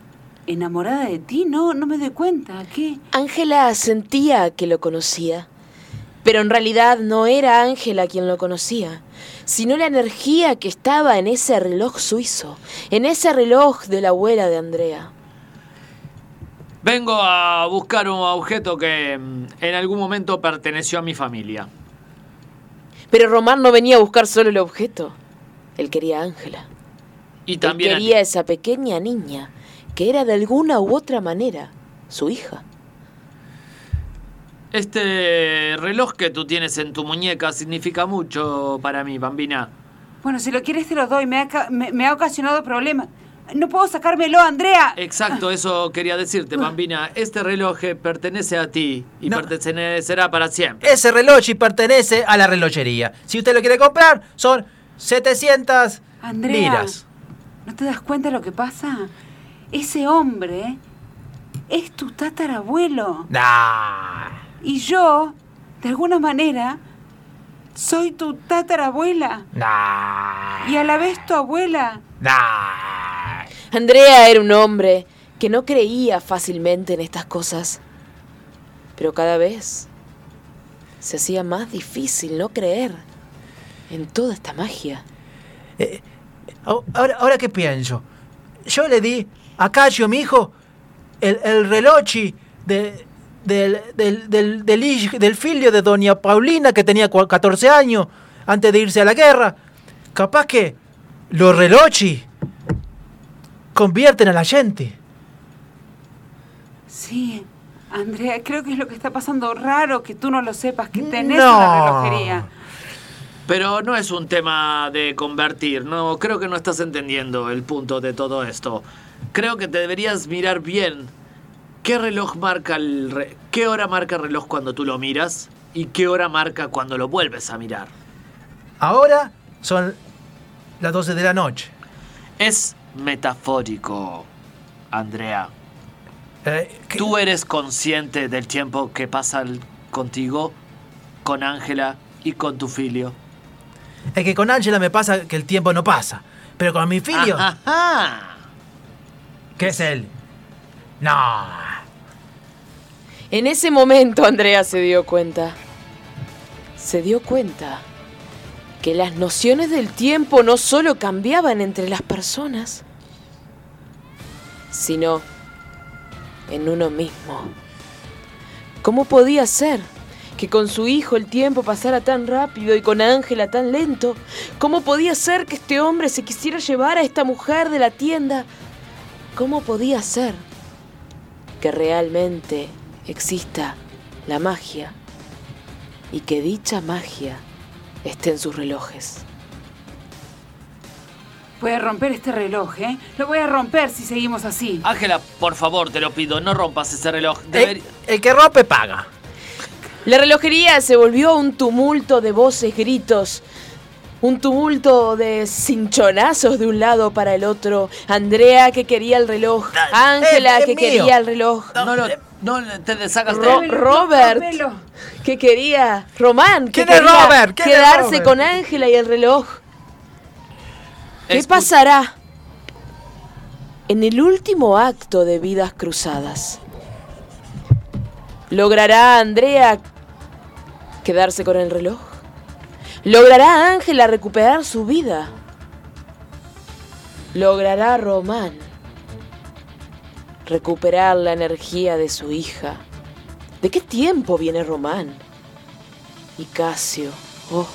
enamorada de ti. No, no me doy cuenta. ¿Qué? Ángela sentía que lo conocía, pero en realidad no era Ángela quien lo conocía, sino la energía que estaba en ese reloj suizo, en ese reloj de la abuela de Andrea. Vengo a buscar un objeto que mm, en algún momento perteneció a mi familia. Pero Román no venía a buscar solo el objeto, él quería a Ángela. Y también quería a esa pequeña niña, que era de alguna u otra manera su hija. Este reloj que tú tienes en tu muñeca significa mucho para mí, Bambina. Bueno, si lo quieres te lo doy. Me ha, ca- me, me ha ocasionado problemas. No puedo sacármelo, Andrea. Exacto, eso quería decirte, Bambina. Este reloj pertenece a ti y No. pertenecerá para siempre. Ese relochi pertenece a la relojería. Si usted lo quiere comprar, son 700 Andrea. liras. ¿No te das cuenta de lo que pasa? Ese hombre es tu tatarabuelo. Nah. Y yo, de alguna manera, soy tu tatarabuela. Nah. Y a la vez tu abuela. Nah. Andrea era un hombre que no creía fácilmente en estas cosas, pero cada vez se hacía más difícil no creer en toda esta magia. Eh, Ahora, ahora que pienso, yo le di a Cacho, mi hijo, el, el relochi de, del, del, del, del, filio de doña Paulina, que tenía cua- 14 años, antes de irse a la guerra. Capaz que los relochi convierten a la gente. Sí, Andrea, creo que es lo que está pasando raro que tú no lo sepas, que tenés No. una relojería. Pero no es un tema de convertir, no, creo que no estás entendiendo el punto de todo esto. Creo que te deberías mirar bien qué reloj marca el re- qué hora marca el reloj cuando tú lo miras y qué hora marca cuando lo vuelves a mirar. Ahora son las 12 de la noche. Es metafórico, Andrea. Eh, ¿qué- ¿Tú eres consciente del tiempo que pasa contigo, con Ángela y con tu filio? Es que con Ángela me pasa que el tiempo no pasa. Pero con mi filio, Ajá. que es él. No. En ese momento Andrea se dio cuenta. Se dio cuenta que las nociones del tiempo no solo cambiaban entre las personas, sino en uno mismo. ¿Cómo podía ser que con su hijo el tiempo pasara tan rápido y con Ángela tan lento? ¿Cómo podía ser que este hombre se quisiera llevar a esta mujer de la tienda? ¿Cómo podía ser que realmente exista la magia y que dicha magia esté en sus relojes. Voy a romper este reloj, ¿eh? Lo voy a romper si seguimos así. Ángela, por favor, te lo pido, no rompas ese reloj. El, Deber- el que rompe paga. La relojería se volvió un tumulto de voces, gritos, Un tumulto de cinchonazos de un lado para el otro. Andrea que quería el reloj. Ángela que mío. quería el reloj. No, no, no, te sacas Ro- Robert que quería. Román que ¿Quién es quería Robert? ¿Quién es quedarse Robert? con Ángela y el reloj. ¿Qué Escu- pasará en el último acto de Vidas Cruzadas? ¿Logrará Andrea quedarse con el reloj? ¿Logrará Ángela recuperar su vida? ¿Logrará Román recuperar la energía de su hija? ¿De qué tiempo viene Román? Y Casio, oh,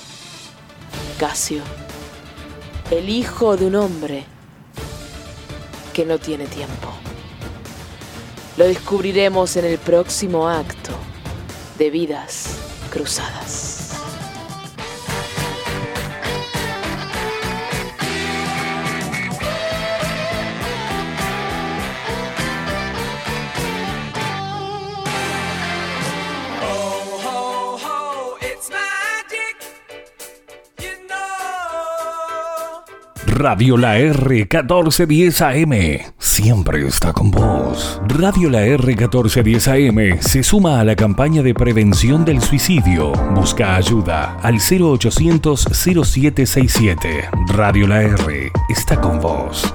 Casio, el hijo de un hombre que no tiene tiempo. Lo descubriremos en el próximo acto de Vidas Cruzadas. Radio La R 1410 AM siempre está con vos. Radio La R 1410 AM se suma a la campaña de prevención del suicidio. Busca ayuda al 0800 0767. Radio La R está con vos.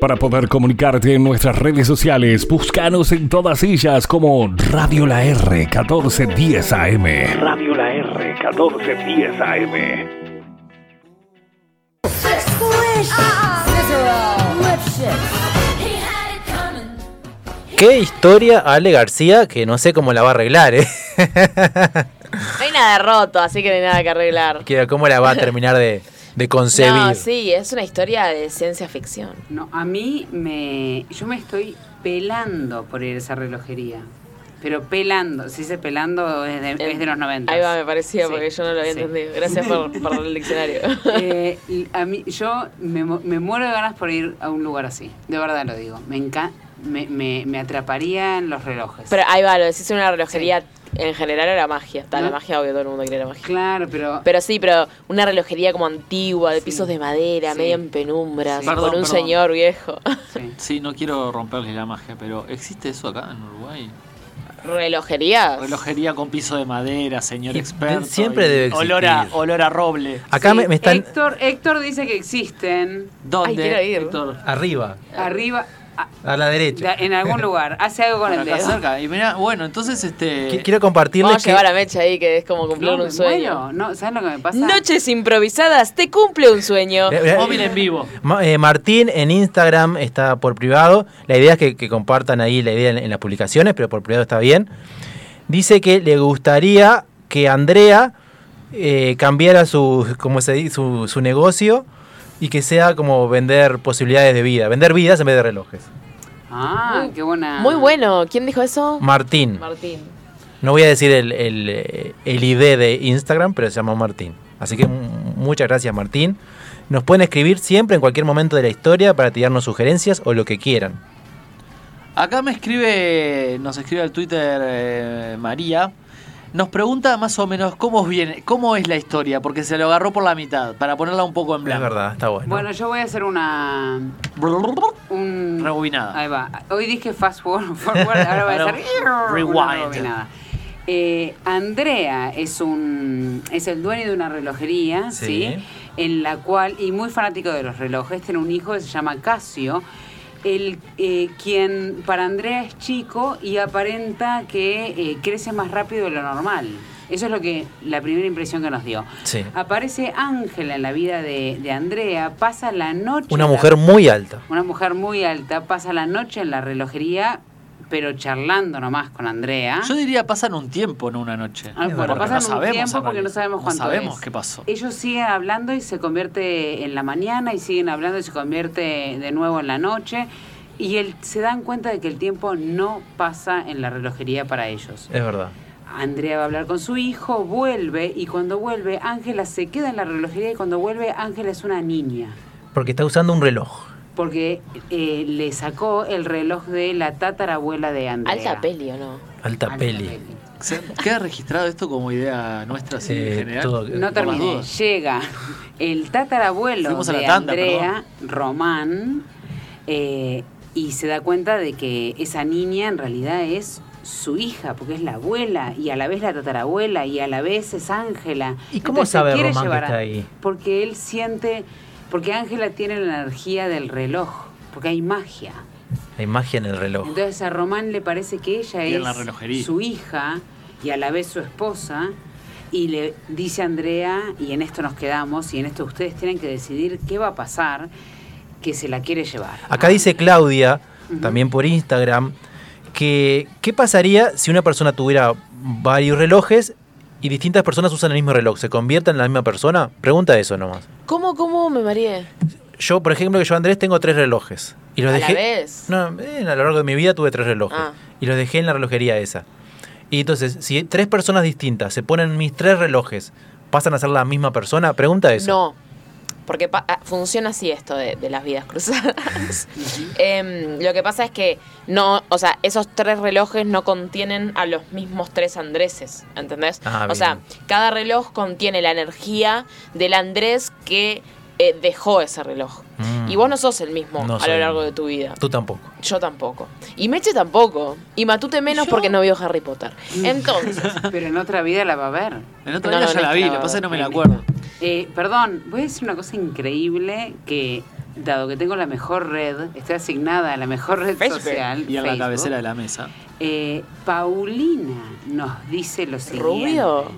Para poder comunicarte en nuestras redes sociales, búscanos en todas ellas como Radio La R 1410 AM. Radio 1410 AM. Qué historia Ale García que no sé cómo la va a arreglar, ¿eh? No hay nada roto, así que no hay nada que arreglar. ¿Cómo la va a terminar de, de concebir? No, sí, es una historia de ciencia ficción. No, a mí me. Yo me estoy pelando por ir a esa relojería. Pero pelando, si dice pelando es de, es de los 90. Ahí va, me parecía, Sí, porque yo no lo había sí. entendido. Gracias por, por el diccionario. Eh, a mí, yo me, me muero de ganas por ir a un lugar así. De verdad lo digo. Me encanta. Me, me, me atraparían los relojes. Pero ahí va, lo decís en una relojería en general era magia. Está, la magia, obvio, todo el mundo quiere la magia. Claro, pero. Pero sí, pero una relojería como antigua, de Sí. pisos de madera, Sí. medio en penumbras, Sí. con Perdón, un perdón. señor viejo. sí. Sí, no quiero romperle la magia, pero ¿existe eso acá en Uruguay? ¿Relojerías? Relojería con piso de madera, señor Y experto. siempre debe olor a, existir. olor a roble. Acá Sí, me, me están Héctor, Héctor dice que existen ¿Dónde? Ay, quiero ir. Héctor? arriba, arriba, a- la derecha. en algún lugar. Hace algo con Por el acá dedo. cerca. Y mirá, bueno, entonces este. Qui- Quiero compartirles Vamos a que llevar a Mecha ahí, que es como cumplir No, un sueño. No, ¿sabes lo que me pasa? Noches improvisadas, te cumple un sueño. Eh, eh, Móvil en vivo. Ma- eh, Martín en Instagram está por privado. La idea es que, que compartan ahí la idea en, en las publicaciones, pero por privado está bien. Dice que le gustaría que Andrea eh, cambiara su, como se dice, su, su negocio y que sea como vender posibilidades de vida, vender vidas en vez de relojes. Ah, Muy- qué buena. Muy bueno. ¿Quién dijo eso? Martín. Martín. No voy a decir el, el, eh, el ID de Instagram, pero se llama Martín. Así que muchas gracias Martín. Nos pueden escribir siempre en cualquier momento de la historia para tirarnos sugerencias o lo que quieran. Acá me escribe, nos escribe al Twitter eh, María. Nos pregunta más o menos cómo viene, cómo es la historia, porque se lo agarró por la mitad, para ponerla un poco en Es blanco. verdad, está bueno. Bueno, yo voy a hacer una. Un, Rebobinada. Ahí va. Hoy dije fast forward, forward, ahora voy a hacer. rewind. Eh, Andrea es un es el dueño de una relojería, Sí. ¿sí? En la cual, y muy fanático de los relojes, tiene un hijo que se llama Casio, el, eh, quien para Andrea es chico y aparenta que eh, crece más rápido de lo normal. Eso es lo que la primera impresión que nos dio. Sí. Aparece Ángela en la vida de, de Andrea, pasa la noche. Una la- mujer muy alta. una mujer muy alta, pasa la noche en la relojería, pero charlando nomás con Andrea. Yo diría pasan un tiempo, no una noche. Ah, bueno, Porque pasan no un sabemos, tiempo porque no sabemos cuánto No sabemos es. qué pasó. Ellos siguen hablando y se convierte en la mañana y siguen hablando y se convierte de nuevo en la noche. Y él, se dan cuenta de que el tiempo no pasa en la relojería para ellos. Es verdad. Andrea va a hablar con su hijo, vuelve y cuando vuelve Ángela se queda en la relojería y cuando vuelve Ángela es una niña. Porque está usando un reloj. Porque eh, le sacó el reloj de la tatarabuela de Andrea. Alta peli, ¿o no? Alta, Alta peli. Se- ¿Queda registrado esto como idea nuestra así, Eh, en general? todo- No terminé. Llega el tatarabuelo Fuimos de tanda, Andrea, Román, eh, y se da cuenta de que esa niña en realidad es su hija, porque es la abuela, y a la vez la tatarabuela, y a la vez es Ángela. ¿Y cómo Entonces, se sabe quiere Román que llevar a- está ahí? Porque él siente, porque Ángela tiene la energía del reloj, porque hay magia. Hay magia en el reloj. Entonces a Román le parece que ella Y en la es su hija y a la vez su esposa. Y le dice a Andrea, y en esto nos quedamos, y en esto ustedes tienen que decidir qué va a pasar, que se la quiere llevar. Acá dice Claudia, también por Instagram, que ¿qué pasaría si una persona tuviera varios relojes y distintas personas usan el mismo reloj? ¿Se convierten en la misma persona? Pregunta eso nomás. ¿Cómo, cómo me mareé? Yo, por ejemplo, que yo Andrés tengo tres relojes. Y los ¿A la dejé. vez? No, eh, a lo largo de mi vida tuve tres relojes. Ah. Y los dejé en la relojería esa. Y entonces, si tres personas distintas se ponen mis tres relojes, ¿pasan a ser la misma persona? Pregunta eso. No, porque pa- ah, funciona así esto de, de las vidas cruzadas. Em, lo que pasa es que no, o sea, esos tres relojes no contienen a los mismos tres Andreses, ¿entendés? Ah, o sea, cada reloj contiene la energía del Andrés que eh, dejó ese reloj. Mm. Y vos no sos el mismo No a lo largo de tu vida. Tú tampoco. Yo tampoco. Y Meche tampoco. Y Matute menos porque no vio Harry Potter. Entonces, Pero en otra vida la va a ver. En otra No, vida no, ya no la vi, la que pasa es que no me la acuerdo. Eh, perdón, voy a decir una cosa increíble que, dado que tengo la mejor red, estoy asignada a la mejor red Facebook. social. Y en la cabecera de la mesa. eh, Paulina nos dice lo siguiente. ¿Rubio?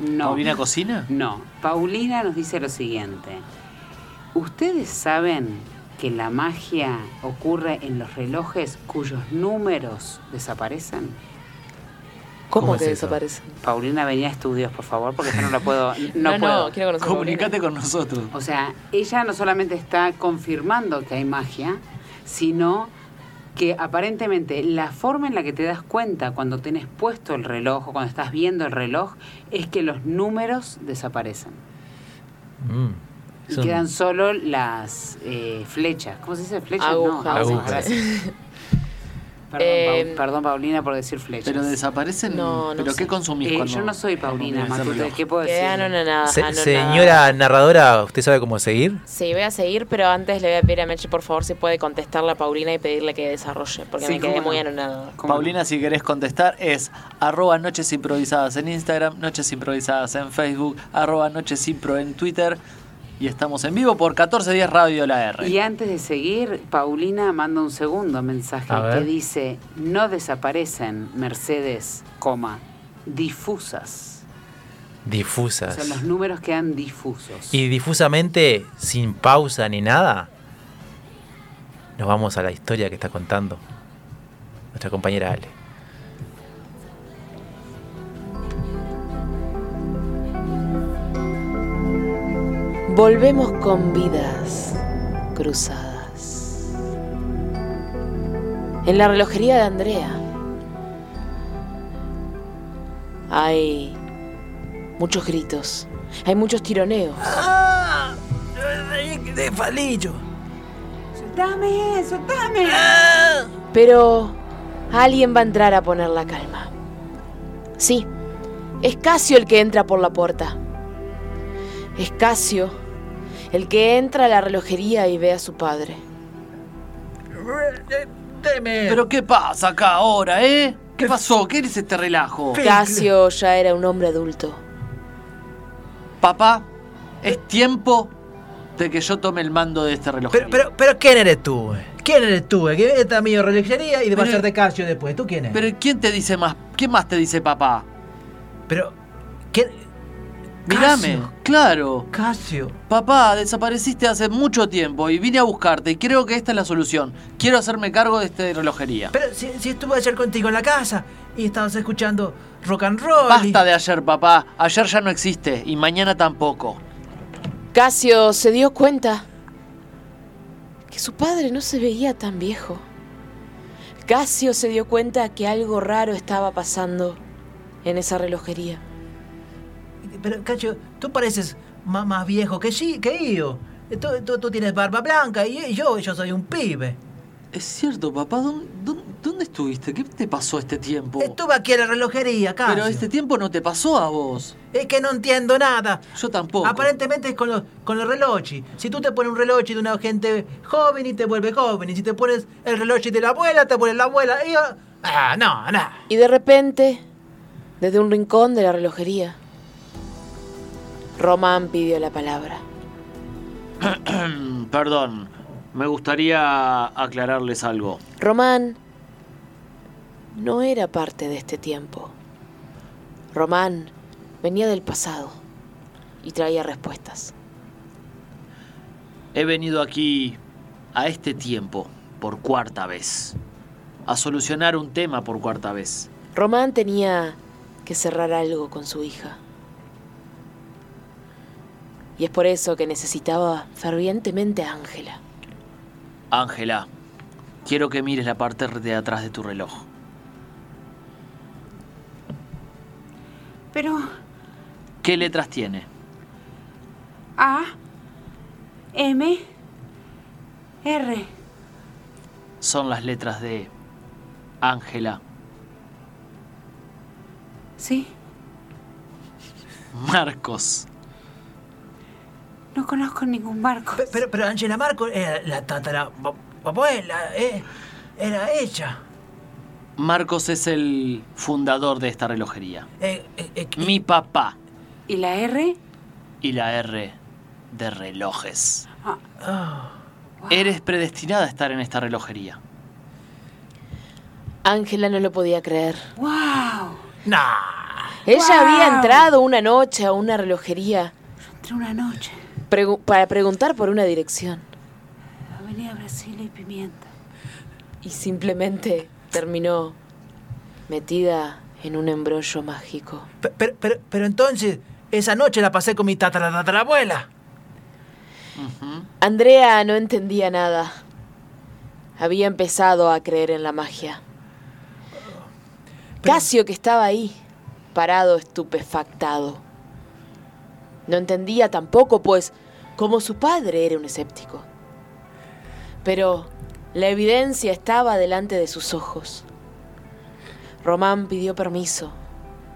No. ¿Paulina cocina? No, Paulina nos dice lo siguiente. ¿Ustedes saben que la magia ocurre en los relojes cuyos números desaparecen? ¿Cómo, ¿Cómo que es eso? desaparece? Paulina, venía a estudios, por favor, porque yo no la puedo. No, No, no, puedo. quiero conocer a Comunicate con nosotros. O sea, ella no solamente está confirmando que hay magia, sino que aparentemente la forma en la que te das cuenta cuando tenés puesto el reloj o cuando estás viendo el reloj es que los números desaparecen. Mm. Y quedan solo las eh, flechas. ¿Cómo se dice flechas? Agujas. No, agujas, Agujas. gracias. Perdón, Eh, Pau- perdón, Paulina, por decir flechas. Pero desaparecen. No, no ¿Pero sé. qué consumís Eh, cuando.? yo no soy Paulina, Matute? ¿qué puedo decir? Anonada- Se- anonadas. señora narradora, ¿usted sabe cómo seguir? Sí, voy a seguir, pero antes le voy a pedir a Meche, por favor, si puede contestarle a Paulina y pedirle que desarrolle, porque Sí, me quedé muy no. anonada. ¿Cómo no? Paulina, si querés contestar, es arroba noches improvisadas en Instagram, noches improvisadas en Facebook, arroba noches impro en Twitter. Y estamos en vivo por 14 días Radio La R. Y antes de seguir, Paulina manda un segundo mensaje que dice, no desaparecen Mercedes, coma, difusas. Difusas. sea, los números quedan difusos. Y difusamente, sin pausa ni nada, nos vamos a la historia que está contando nuestra compañera Ale. Volvemos con vidas cruzadas. En la relojería de Andrea hay muchos gritos, hay muchos tironeos. De falillo. ¡Soltame! ¡Soltame! Pero alguien va a entrar a poner la calma. Sí, es Casio el que entra por la puerta. Es Casio el que entra a la relojería y ve a su padre. ¿Pero qué pasa acá ahora, eh? ¿Qué pasó? ¿Qué es este relajo? Casio ya era un hombre adulto. Papá, es tiempo de que yo tome el mando de este reloj. Pero, pero, pero, ¿quién eres tú? ¿Quién eres tú? Que esta mi relojería y de Pero- pasar de Casio después. ¿Tú quién eres? Pero ¿quién te dice más? ¿Quién más te dice papá? Pero, ¿quién? Mírame, Casio. claro. Casio. Papá, desapareciste hace mucho tiempo y vine a buscarte y creo que esta es la solución. Quiero hacerme cargo de esta relojería. Pero si, si estuve ayer contigo en la casa y estabas escuchando rock and roll. Basta de ayer, papá. Ayer ya no existe y mañana tampoco. Casio se dio cuenta que su padre no se veía tan viejo. Casio se dio cuenta que algo raro estaba pasando en esa relojería. Pero, Cacho, tú pareces más, más viejo que, sí, que yo. Tú, tú- tú tienes barba blanca y yo, yo soy un pibe. Es cierto, papá. ¿Dónde, dónde- ¿Dónde estuviste? ¿Qué te pasó este tiempo? Estuve aquí en la relojería, Casio. Pero este tiempo no te pasó a vos. Es que no entiendo nada. Yo tampoco. Aparentemente es con los, con los relojes. Si tú te pones un reloj de una gente joven y te vuelve joven. Y si te pones el reloj de la abuela, te pones la abuela. Y yo- Ah, no, no. Y de repente, desde un rincón de la relojería, Román pidió la palabra. Perdón, me gustaría aclararles algo. Román no era parte de este tiempo. Román venía del pasado y traía respuestas. He venido aquí a este tiempo por cuarta vez. A solucionar un tema por cuarta vez. Román tenía que cerrar algo con su hija. Y es por eso que necesitaba fervientemente a Ángela. Ángela, quiero que mires la parte de atrás de tu reloj. Pero ¿Qué letras tiene? A, M, R. Son las letras de Ángela, ¿Sí? Marcos. No conozco ningún barco. Pe- Pero, pero Angela Marco era la tatara abuela, eh, era ella. Marcos es el fundador de esta relojería. Eh, eh, eh, Mi papá. ¿Y la R? Y la R de relojes. Ah, ah. Eres predestinada a estar en esta relojería. Ángela no lo podía creer. ¡Wow! Nah. Ella había entrado una noche a una relojería Entre una noche. Pregu- para preguntar por una dirección. Avenida Brasil y Pimienta. Y simplemente terminó metida en un embrollo mágico. Pe- Pero, pero, pero entonces, esa noche la pasé con mi tatara tatarabuela. Andrea no entendía nada. Había empezado a creer en la magia. Casio, que estaba ahí, parado estupefactado. No entendía tampoco, pues, como su padre era un escéptico. Pero la evidencia estaba delante de sus ojos. Román pidió permiso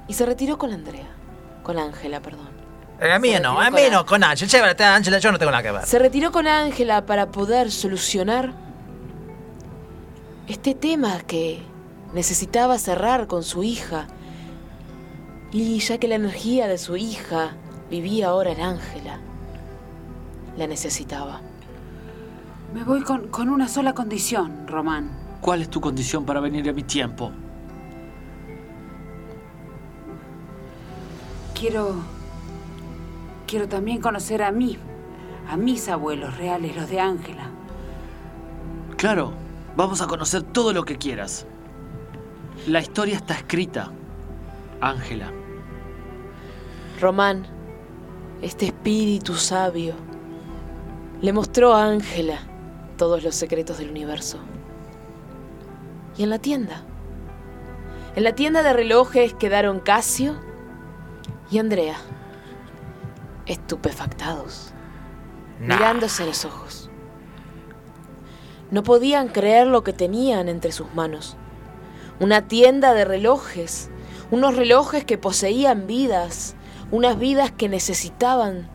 y se retiró con Andrea. Con Ángela, perdón. Eh, A mí Se no, a mí no, con Ángela. Llévate a Ángela, yo no tengo nada que ver. Se retiró con Ángela para poder solucionar este tema que necesitaba cerrar con su hija. Y ya que la energía de su hija vivía ahora en Ángela, la necesitaba. Me voy con, con una sola condición, Román. ¿Cuál es tu condición para venir a mi tiempo? Quiero. Quiero también conocer a mí, a mis abuelos reales, los de Ángela. Claro, vamos a conocer todo lo que quieras. La historia está escrita. Ángela, Román, este espíritu sabio, le mostró a Ángela todos los secretos del universo. Y en la tienda, en la tienda de relojes quedaron Casio y Andrea, estupefactados, mirándose a los ojos. No podían creer lo que tenían entre sus manos. Una tienda de relojes, unos relojes que poseían vidas, unas vidas que necesitaban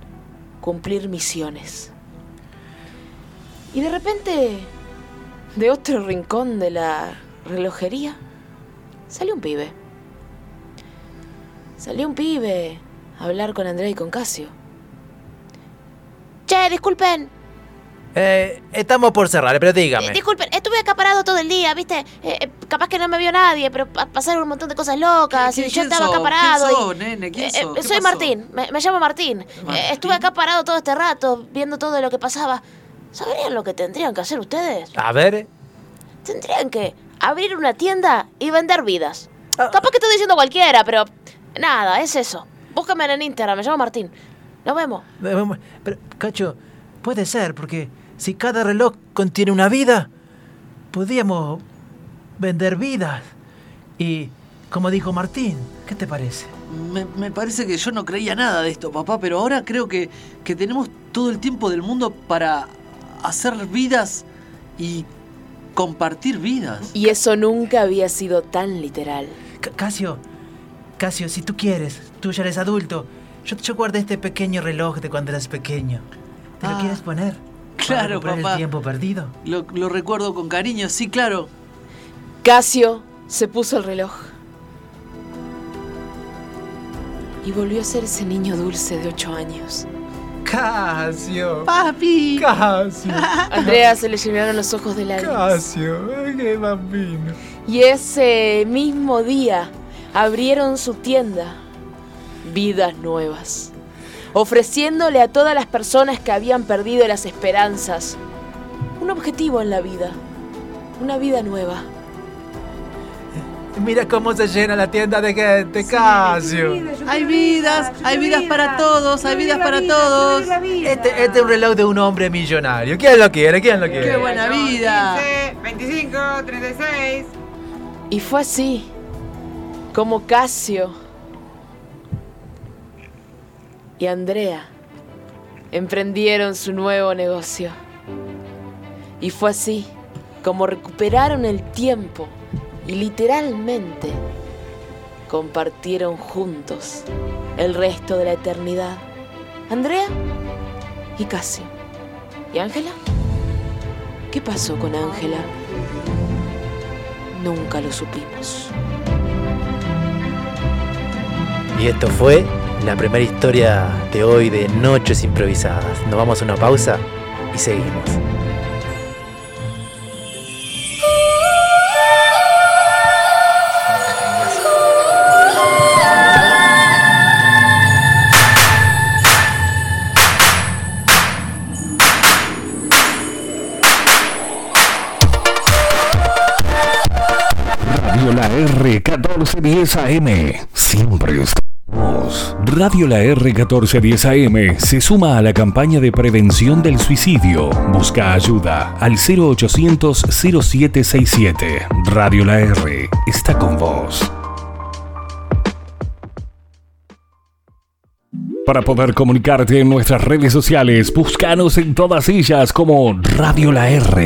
cumplir misiones. Y de repente, de otro rincón de la relojería, salió un pibe. Salió un pibe a hablar con Andrea y con Casio. Che, disculpen, Eh, estamos por cerrar, pero dígame. Eh, disculpen, estuve acaparado todo el día, ¿viste? Eh, eh, capaz que no me vio nadie, pero pa- pasaron un montón de cosas locas ¿Qué- y yo estaba sos? acaparado. ¿Quién y- sos, nene? ¿Quién Eh, sos? eh, ¿Qué soy pasó? Martín, me, me llamo Martín. Eh, Martín. estuve acaparado todo este rato, viendo todo lo que pasaba. ¿Sabrían lo que tendrían que hacer ustedes? A ver. Tendrían que abrir una tienda y vender vidas. Ah. Capaz que estoy diciendo cualquiera, pero nada, es eso. Búscame en Instagram, me llamo Martín. Nos vemos. Pero, Cacho, puede ser, porque si cada reloj contiene una vida, podríamos vender vidas. Y, como dijo Martín, ¿qué te parece? me, me parece que yo no creía nada de esto, papá, pero ahora creo que, que tenemos todo el tiempo del mundo para hacer vidas y compartir vidas. Y eso nunca había sido tan literal. C- Casio, Casio, si tú quieres, tú ya eres adulto. Yo, yo guardé este pequeño reloj de cuando eras pequeño. ¿Te lo Ah, quieres poner? Para claro, recuperar papá. el tiempo perdido. Lo, lo recuerdo con cariño, sí, claro. Casio se puso el reloj. Y volvió a ser ese niño dulce de ocho años. Casio. ¡Papi! Casio. A Andrea se le llenaron los ojos de lágrimas. Casio. Qué bambino. Y ese mismo día abrieron su tienda, Vidas Nuevas, ofreciéndole a todas las personas que habían perdido las esperanzas un objetivo en la vida, una vida nueva. Mira cómo se llena la tienda de gente, Casio. Hay vidas, hay vidas para todos, hay vidas para todos. Este, este es un reloj de un hombre millonario. ¿Quién lo quiere? ¿Quién lo quiere? ¡Qué buena vida! 25, 36. Y fue así, como Casio y Andrea emprendieron su nuevo negocio. Y fue así como recuperaron el tiempo y literalmente compartieron juntos el resto de la eternidad. Andrea y Casio. ¿Y Ángela? ¿Qué pasó con Ángela? Nunca lo supimos. Y esto fue la primera historia de hoy de Noches Improvisadas. Nos vamos a una pausa y seguimos. 1410 AM. Siempre estamos. Radio La R 1410 AM se suma a la campaña de prevención del suicidio. Busca ayuda al 0800 0767. Radio La R está con vos. Para poder comunicarte en nuestras redes sociales, búscanos en todas ellas como Radio La R.